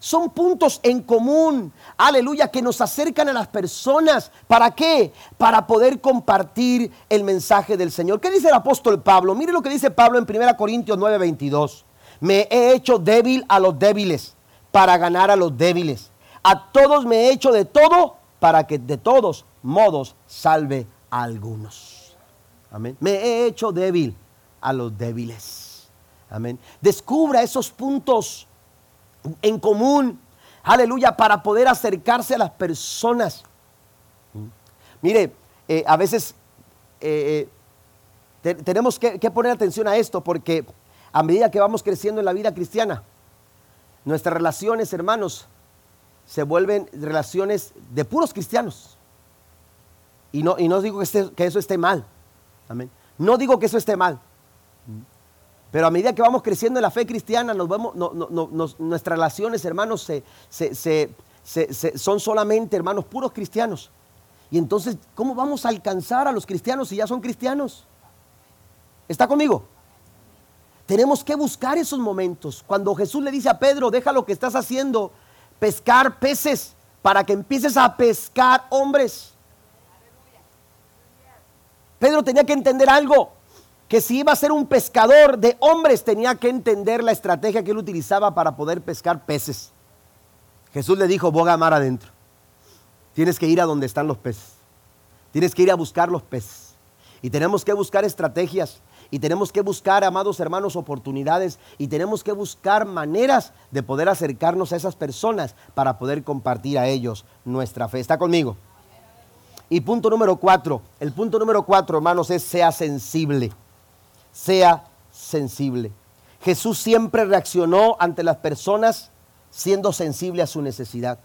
Son puntos en común, aleluya, que nos acercan a las personas. ¿Para qué? Para poder compartir el mensaje del Señor. ¿Qué dice el apóstol Pablo? Mire lo que dice Pablo en 1 Corintios 9:22. Me he hecho débil a los débiles para ganar a los débiles. A todos me he hecho de todo para que de todos modos salve a algunos. Amén. Me he hecho débil a los débiles. Amén. Descubra esos puntos en común. Aleluya, para poder acercarse a las personas. Mire, eh, a veces eh, eh, tenemos que poner atención a esto porque a medida que vamos creciendo en la vida cristiana, nuestras relaciones, hermanos, se vuelven relaciones de puros cristianos. Y no, y no digo que, que eso esté mal. Amén. No digo que eso esté mal. Pero a medida que vamos creciendo en la fe cristiana, nos vemos, nuestras relaciones, hermanos, se, son solamente, hermanos, puros cristianos. Y entonces, ¿cómo vamos a alcanzar a los cristianos si ya son cristianos? ¿Está conmigo? Tenemos que buscar esos momentos. Cuando Jesús le dice a Pedro, deja lo que estás haciendo pescar peces para que empieces a pescar hombres. Pedro tenía que entender algo, que si iba a ser un pescador de hombres tenía que entender la estrategia que él utilizaba para poder pescar peces. Jesús le dijo, boga mar adentro. Tienes que ir a donde están los peces. Tienes que ir a buscar los peces. Y tenemos que buscar estrategias y tenemos que buscar, amados hermanos, oportunidades y tenemos que buscar maneras de poder acercarnos a esas personas para poder compartir a ellos nuestra fe. ¿Está conmigo? Y punto número cuatro, el punto número cuatro, hermanos, es sea sensible. Sea sensible. Jesús siempre reaccionó ante las personas siendo sensible a su necesidad.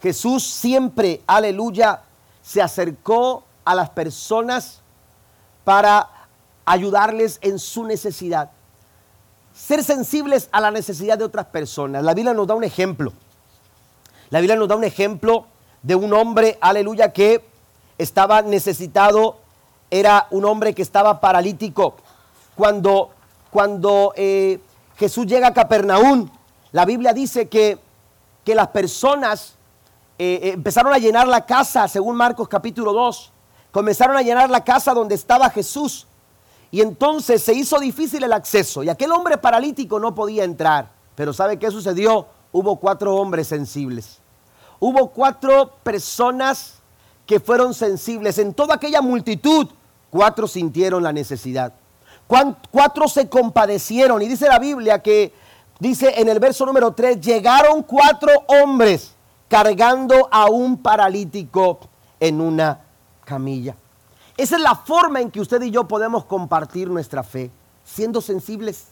Jesús siempre, aleluya, se acercó a las personas para ayudarles en su necesidad. Ser sensibles a la necesidad de otras personas. La Biblia nos da un ejemplo. La Biblia nos da un ejemplo de un hombre, aleluya, que estaba necesitado, era un hombre que estaba paralítico. Cuando, cuando eh, Jesús llega a Capernaum, la Biblia dice que, que las personas eh, eh, empezaron a llenar la casa, según Marcos capítulo 2, comenzaron a llenar la casa donde estaba Jesús. Y entonces se hizo difícil el acceso y aquel hombre paralítico no podía entrar. Pero ¿sabe qué sucedió? Hubo cuatro hombres sensibles. Hubo cuatro personas que fueron sensibles. En toda aquella multitud, cuatro sintieron la necesidad. Cuatro se compadecieron. Y dice la Biblia que, dice en el verso número 3, llegaron cuatro hombres cargando a un paralítico en una camilla. Esa es la forma en que usted y yo podemos compartir nuestra fe, siendo sensibles.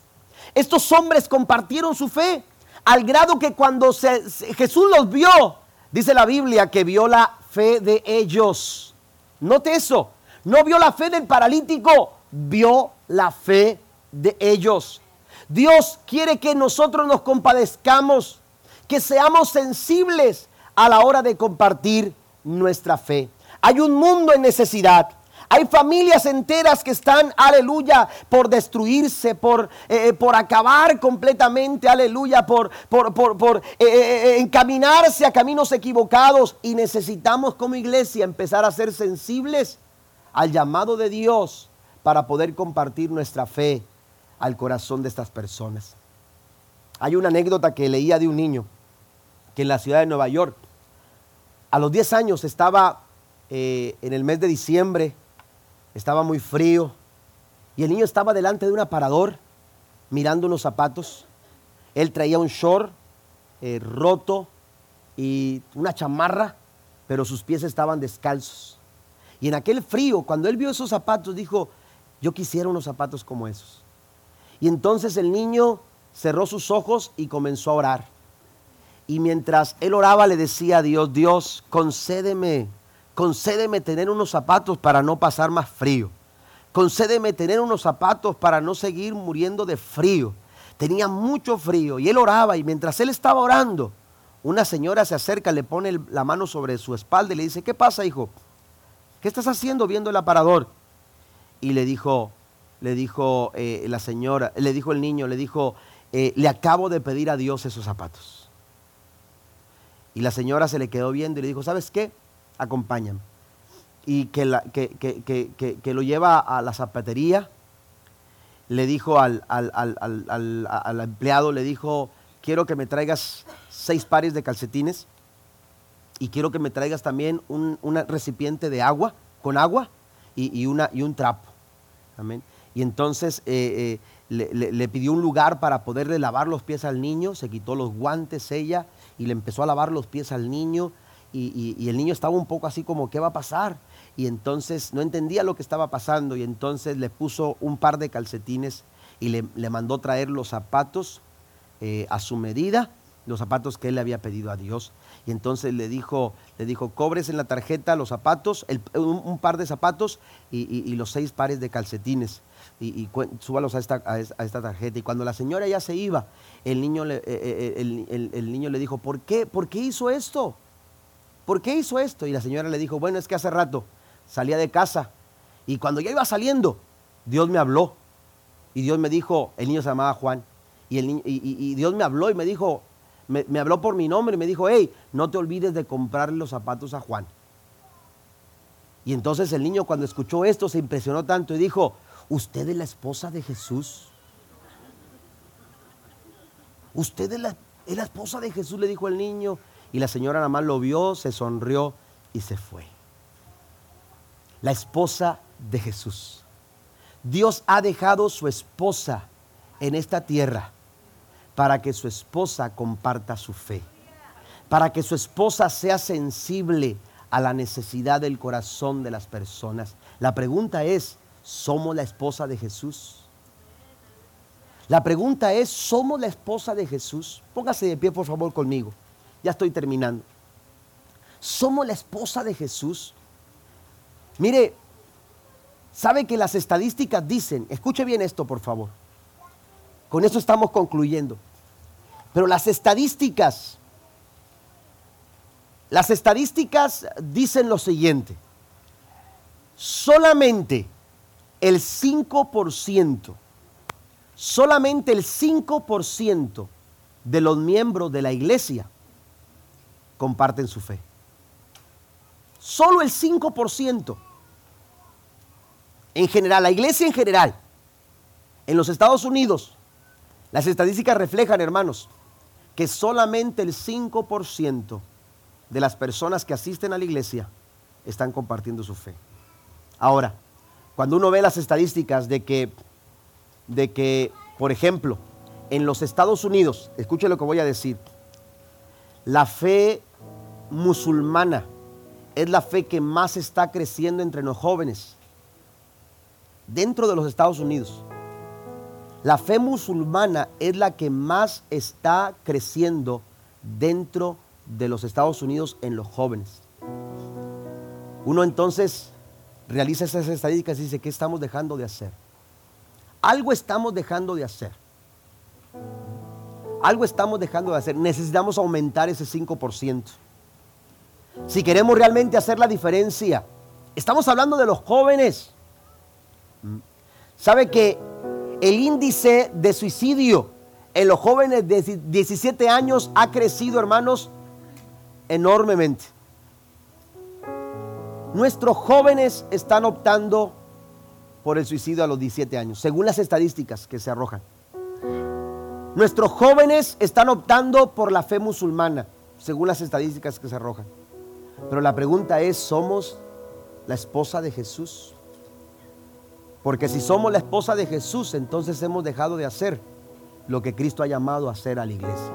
Estos hombres compartieron su fe. Al grado que cuando Jesús los vio, dice la Biblia que vio la fe de ellos. Note eso. No vio la fe del paralítico, vio la fe de ellos. Dios quiere que nosotros nos compadezcamos, que seamos sensibles a la hora de compartir nuestra fe. Hay un mundo en necesidad. Hay familias enteras que están, aleluya, por destruirse, por, eh, eh, por acabar completamente, aleluya, por, por, por, eh, encaminarse a caminos equivocados. Y necesitamos como iglesia empezar a ser sensibles al llamado de Dios para poder compartir nuestra fe al corazón de estas personas. Hay una anécdota que leía de un niño que en la ciudad de Nueva York, a los 10 años estaba en el mes de diciembre estaba muy frío y el niño estaba delante de un aparador mirando unos zapatos. Él traía un short eh, roto y una chamarra, pero sus pies estaban descalzos. Y en aquel frío, cuando él vio esos zapatos, dijo, yo quisiera unos zapatos como esos. Y entonces el niño cerró sus ojos y comenzó a orar. Y mientras él oraba le decía a Dios, Dios, concédeme concédeme tener unos zapatos para no pasar más frío. Concédeme tener unos zapatos para no seguir muriendo de frío. Tenía mucho frío y él oraba y mientras él estaba orando, una señora se acerca, le pone la mano sobre su espalda y le dice, ¿qué pasa, hijo? ¿Qué estás haciendo viendo el aparador? Y le dijo, le dijo eh, la señora, le dijo el niño, le dijo, eh, le acabo de pedir a Dios esos zapatos. Y la señora se le quedó viendo y le dijo, ¿sabes qué? Acompañan. Y que, lo lleva a la zapatería, le dijo al, empleado, le dijo, quiero que me traigas seis pares de calcetines y quiero que me traigas también un, recipiente de agua, con agua y, una, y un trapo. Amén. Y entonces eh, eh, le, pidió un lugar para poderle lavar los pies al niño, se quitó los guantes ella y le empezó a lavar los pies al niño y, el niño estaba un poco así como, ¿qué va a pasar? Y entonces no entendía lo que estaba pasando y entonces le puso un par de calcetines y le, mandó traer los zapatos eh, a su medida, los zapatos que él le había pedido a Dios. Y entonces le dijo, le dijo, cobres en la tarjeta los zapatos, un, par de zapatos y, los seis pares de calcetines. Y, súbalos a esta, a esta, tarjeta. Y cuando la señora ya se iba, el niño le, eh, eh, el niño le dijo, ¿por qué? ¿Por qué hizo esto? ¿Por qué hizo esto? Y la señora le dijo, bueno, es que hace rato salía de casa y cuando ya iba saliendo, Dios me habló. Y Dios me dijo, el niño se llamaba Juan, y, Dios me habló y me dijo, me, me, habló por mi nombre y me dijo, hey, no te olvides de comprarle los zapatos a Juan. Y entonces el niño cuando escuchó esto se impresionó tanto y dijo, ¿usted es la esposa de Jesús? ¿Usted es la, es la esposa de Jesús? Le dijo el niño. Y la señora nada más lo vio, se sonrió y se fue. La esposa de Jesús. Dios ha dejado su esposa en esta tierra para que su esposa comparta su fe, para que su esposa sea sensible a la necesidad del corazón de las personas. La pregunta es, ¿somos la esposa de Jesús? La pregunta es, ¿somos la esposa de Jesús? Póngase de pie por favor conmigo. Ya estoy terminando. Somos la esposa de Jesús. Mire, sabe que las estadísticas dicen, escuche bien esto por favor. Con eso estamos concluyendo. Pero las estadísticas, las estadísticas dicen lo siguiente. Solamente el 5%, solamente el 5% de los miembros de la iglesia comparten su fe. Solo el 5%. En general, la iglesia en general, en los Estados Unidos, las estadísticas reflejan, hermanos, que solamente el 5% de las personas que asisten a la iglesia están compartiendo su fe. Ahora, cuando uno ve las estadísticas de que, de que, por ejemplo, en los Estados Unidos, escuche lo que voy a decir, la fe musulmana es la fe que más está creciendo entre los jóvenes dentro de los Estados Unidos. La fe musulmana es la que más está creciendo dentro de los Estados Unidos en los jóvenes. Uno entonces realiza esas estadísticas y dice, ¿qué estamos dejando de hacer? Algo estamos dejando de hacer. Algo estamos dejando de hacer. Necesitamos aumentar ese 5%. Si queremos realmente hacer la diferencia, estamos hablando de los jóvenes. ¿Sabe que el índice de suicidio en los jóvenes de 17 años ha crecido, hermanos, enormemente? Nuestros jóvenes están optando por el suicidio a los 17 años, según las estadísticas que se arrojan. Nuestros jóvenes están optando por la fe musulmana, según las estadísticas que se arrojan. Pero la pregunta es, ¿somos la esposa de Jesús? Porque si somos la esposa de Jesús, entonces hemos dejado de hacer lo que Cristo ha llamado a hacer a la iglesia.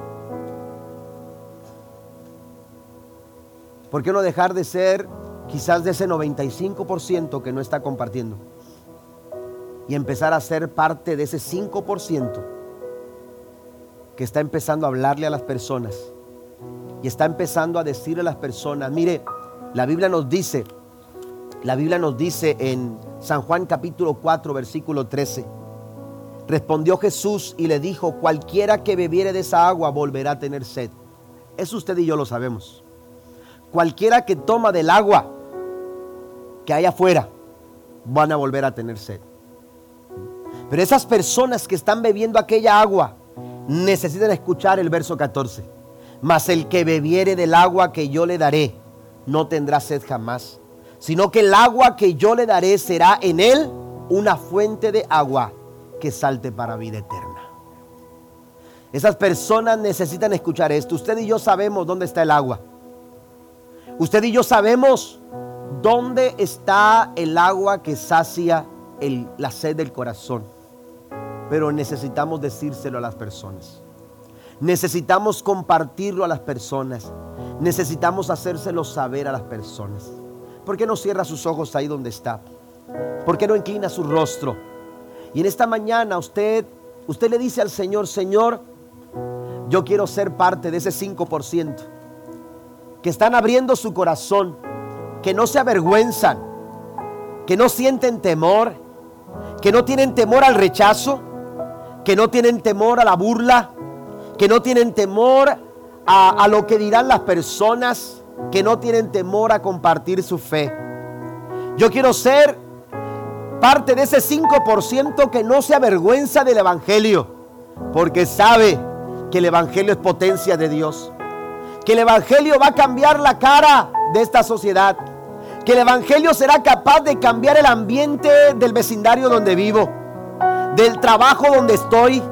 ¿Por qué no dejar de ser quizás de ese 95% que no está compartiendo? Y empezar a ser parte de ese 5% que está empezando a hablarle a las personas y está empezando a decirle a las personas, mire, la Biblia nos dice, la Biblia nos dice en San Juan capítulo 4, versículo 13, respondió Jesús y le dijo, cualquiera que bebiere de esa agua volverá a tener sed. Eso usted y yo lo sabemos. Cualquiera que toma del agua que hay afuera, van a volver a tener sed. Pero esas personas que están bebiendo aquella agua necesitan escuchar el verso 14 mas el que bebiere del agua que yo le daré, no tendrá sed jamás, sino que el agua que yo le daré será en él una fuente de agua que salte para vida eterna. Esas personas necesitan escuchar esto. Usted y yo sabemos dónde está el agua. Usted y yo sabemos dónde está el agua que sacia la sed del corazón. Pero necesitamos decírselo a las personas. Necesitamos compartirlo a las personas. Necesitamos hacérselo saber a las personas. ¿Por qué no cierra sus ojos ahí donde está? ¿Por qué no inclina su rostro? Y en esta mañana usted, usted le dice al Señor, Señor, yo quiero ser parte de ese 5%, que están abriendo su corazón, que no se avergüenzan, que no sienten temor, que no tienen temor al rechazo, que no tienen temor a la burla, que no tienen temor a, lo que dirán las personas, que no tienen temor a compartir su fe. Yo quiero ser parte de ese 5% que no se avergüenza del Evangelio, porque sabe que el Evangelio es potencia de Dios, que el Evangelio va a cambiar la cara de esta sociedad, que el Evangelio será capaz de cambiar el ambiente del vecindario donde vivo, del trabajo donde estoy,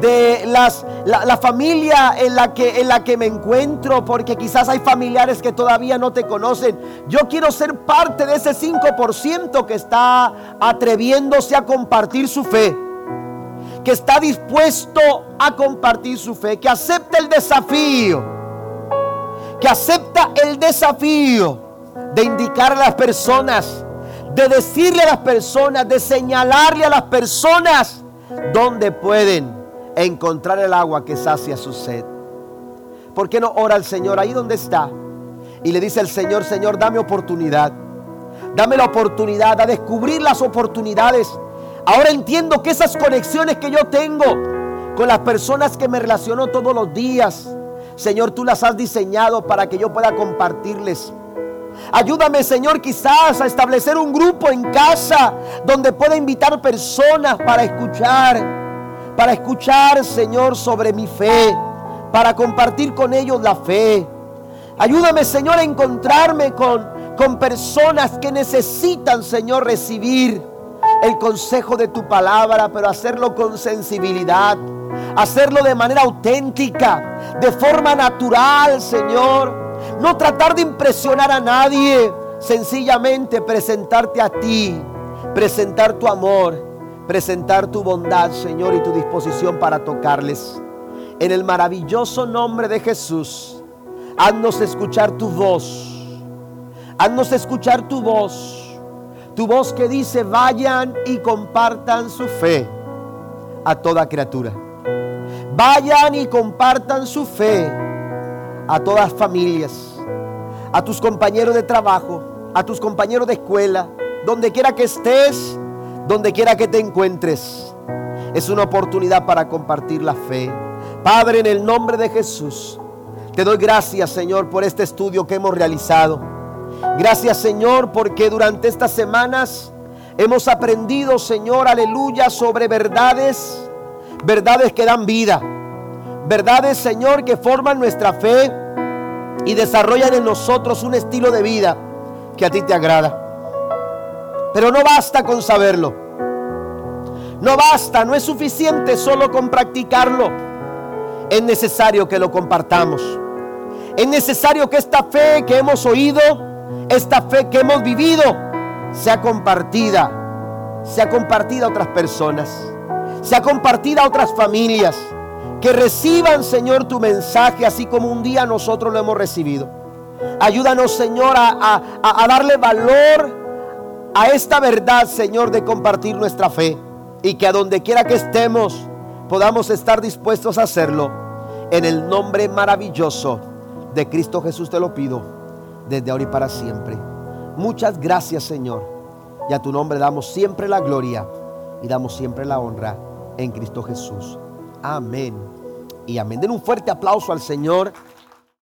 de las, la, familia en la, que, en la que me encuentro, porque quizás hay familiares que todavía no te conocen. Yo quiero ser parte de ese 5% que está atreviéndose a compartir su fe, que está dispuesto a compartir su fe, que acepta el desafío, que acepta el desafío de indicar a las personas, de decirle a las personas, de señalarle a las personas dónde pueden encontrar el agua que sacia su sed. ¿Por qué no ora al Señor ahí donde está? Y le dice al Señor, Señor, dame oportunidad. Dame la oportunidad a descubrir las oportunidades. Ahora entiendo que esas conexiones que yo tengo con las personas que me relaciono todos los días, Señor, tú las has diseñado para que yo pueda compartirles. Ayúdame, Señor, quizás a establecer un grupo en casa donde pueda invitar personas para escuchar para escuchar, Señor, sobre mi fe, para compartir con ellos la fe. Ayúdame, Señor, a encontrarme con, con personas que necesitan, Señor, recibir el consejo de tu palabra, pero hacerlo con sensibilidad, hacerlo de manera auténtica, de forma natural, Señor. No tratar de impresionar a nadie, sencillamente presentarte a ti, presentar tu amor presentar tu bondad, Señor, y tu disposición para tocarles. En el maravilloso nombre de Jesús, haznos escuchar tu voz. Haznos escuchar tu voz. Tu voz que dice, vayan y compartan su fe. a toda criatura. Vayan y compartan su fe a todas familias, a tus compañeros de trabajo, a tus compañeros de escuela, donde quiera que estés, donde quiera que te encuentres. Es una oportunidad para compartir la fe. Padre, en el nombre de Jesús, te doy gracias, Señor, por este estudio que hemos realizado. Gracias, Señor, porque durante estas semanas hemos aprendido, Señor, aleluya, sobre verdades verdades que dan vida, verdades, Señor, que forman nuestra fe y desarrollan en nosotros un estilo de vida que a ti te agrada. Pero no basta con saberlo. No basta, no es suficiente solo con practicarlo. Es necesario que lo compartamos. Es necesario que esta fe que hemos oído, esta fe que hemos vivido, sea compartida, sea compartida a otras personas sea compartida a otras familias. Que reciban, Señor, tu mensaje así como un día nosotros lo hemos recibido. Ayúdanos, Señor, a, a darle valor a esta verdad, Señor, de compartir nuestra fe. Y que a donde quiera que estemos podamos estar dispuestos a hacerlo. En el nombre maravilloso de Cristo Jesús te lo pido, desde ahora y para siempre. Muchas gracias, Señor. Y a tu nombre damos siempre la gloria y damos siempre la honra en Cristo Jesús. Amén. Y amén. Den un fuerte aplauso al Señor.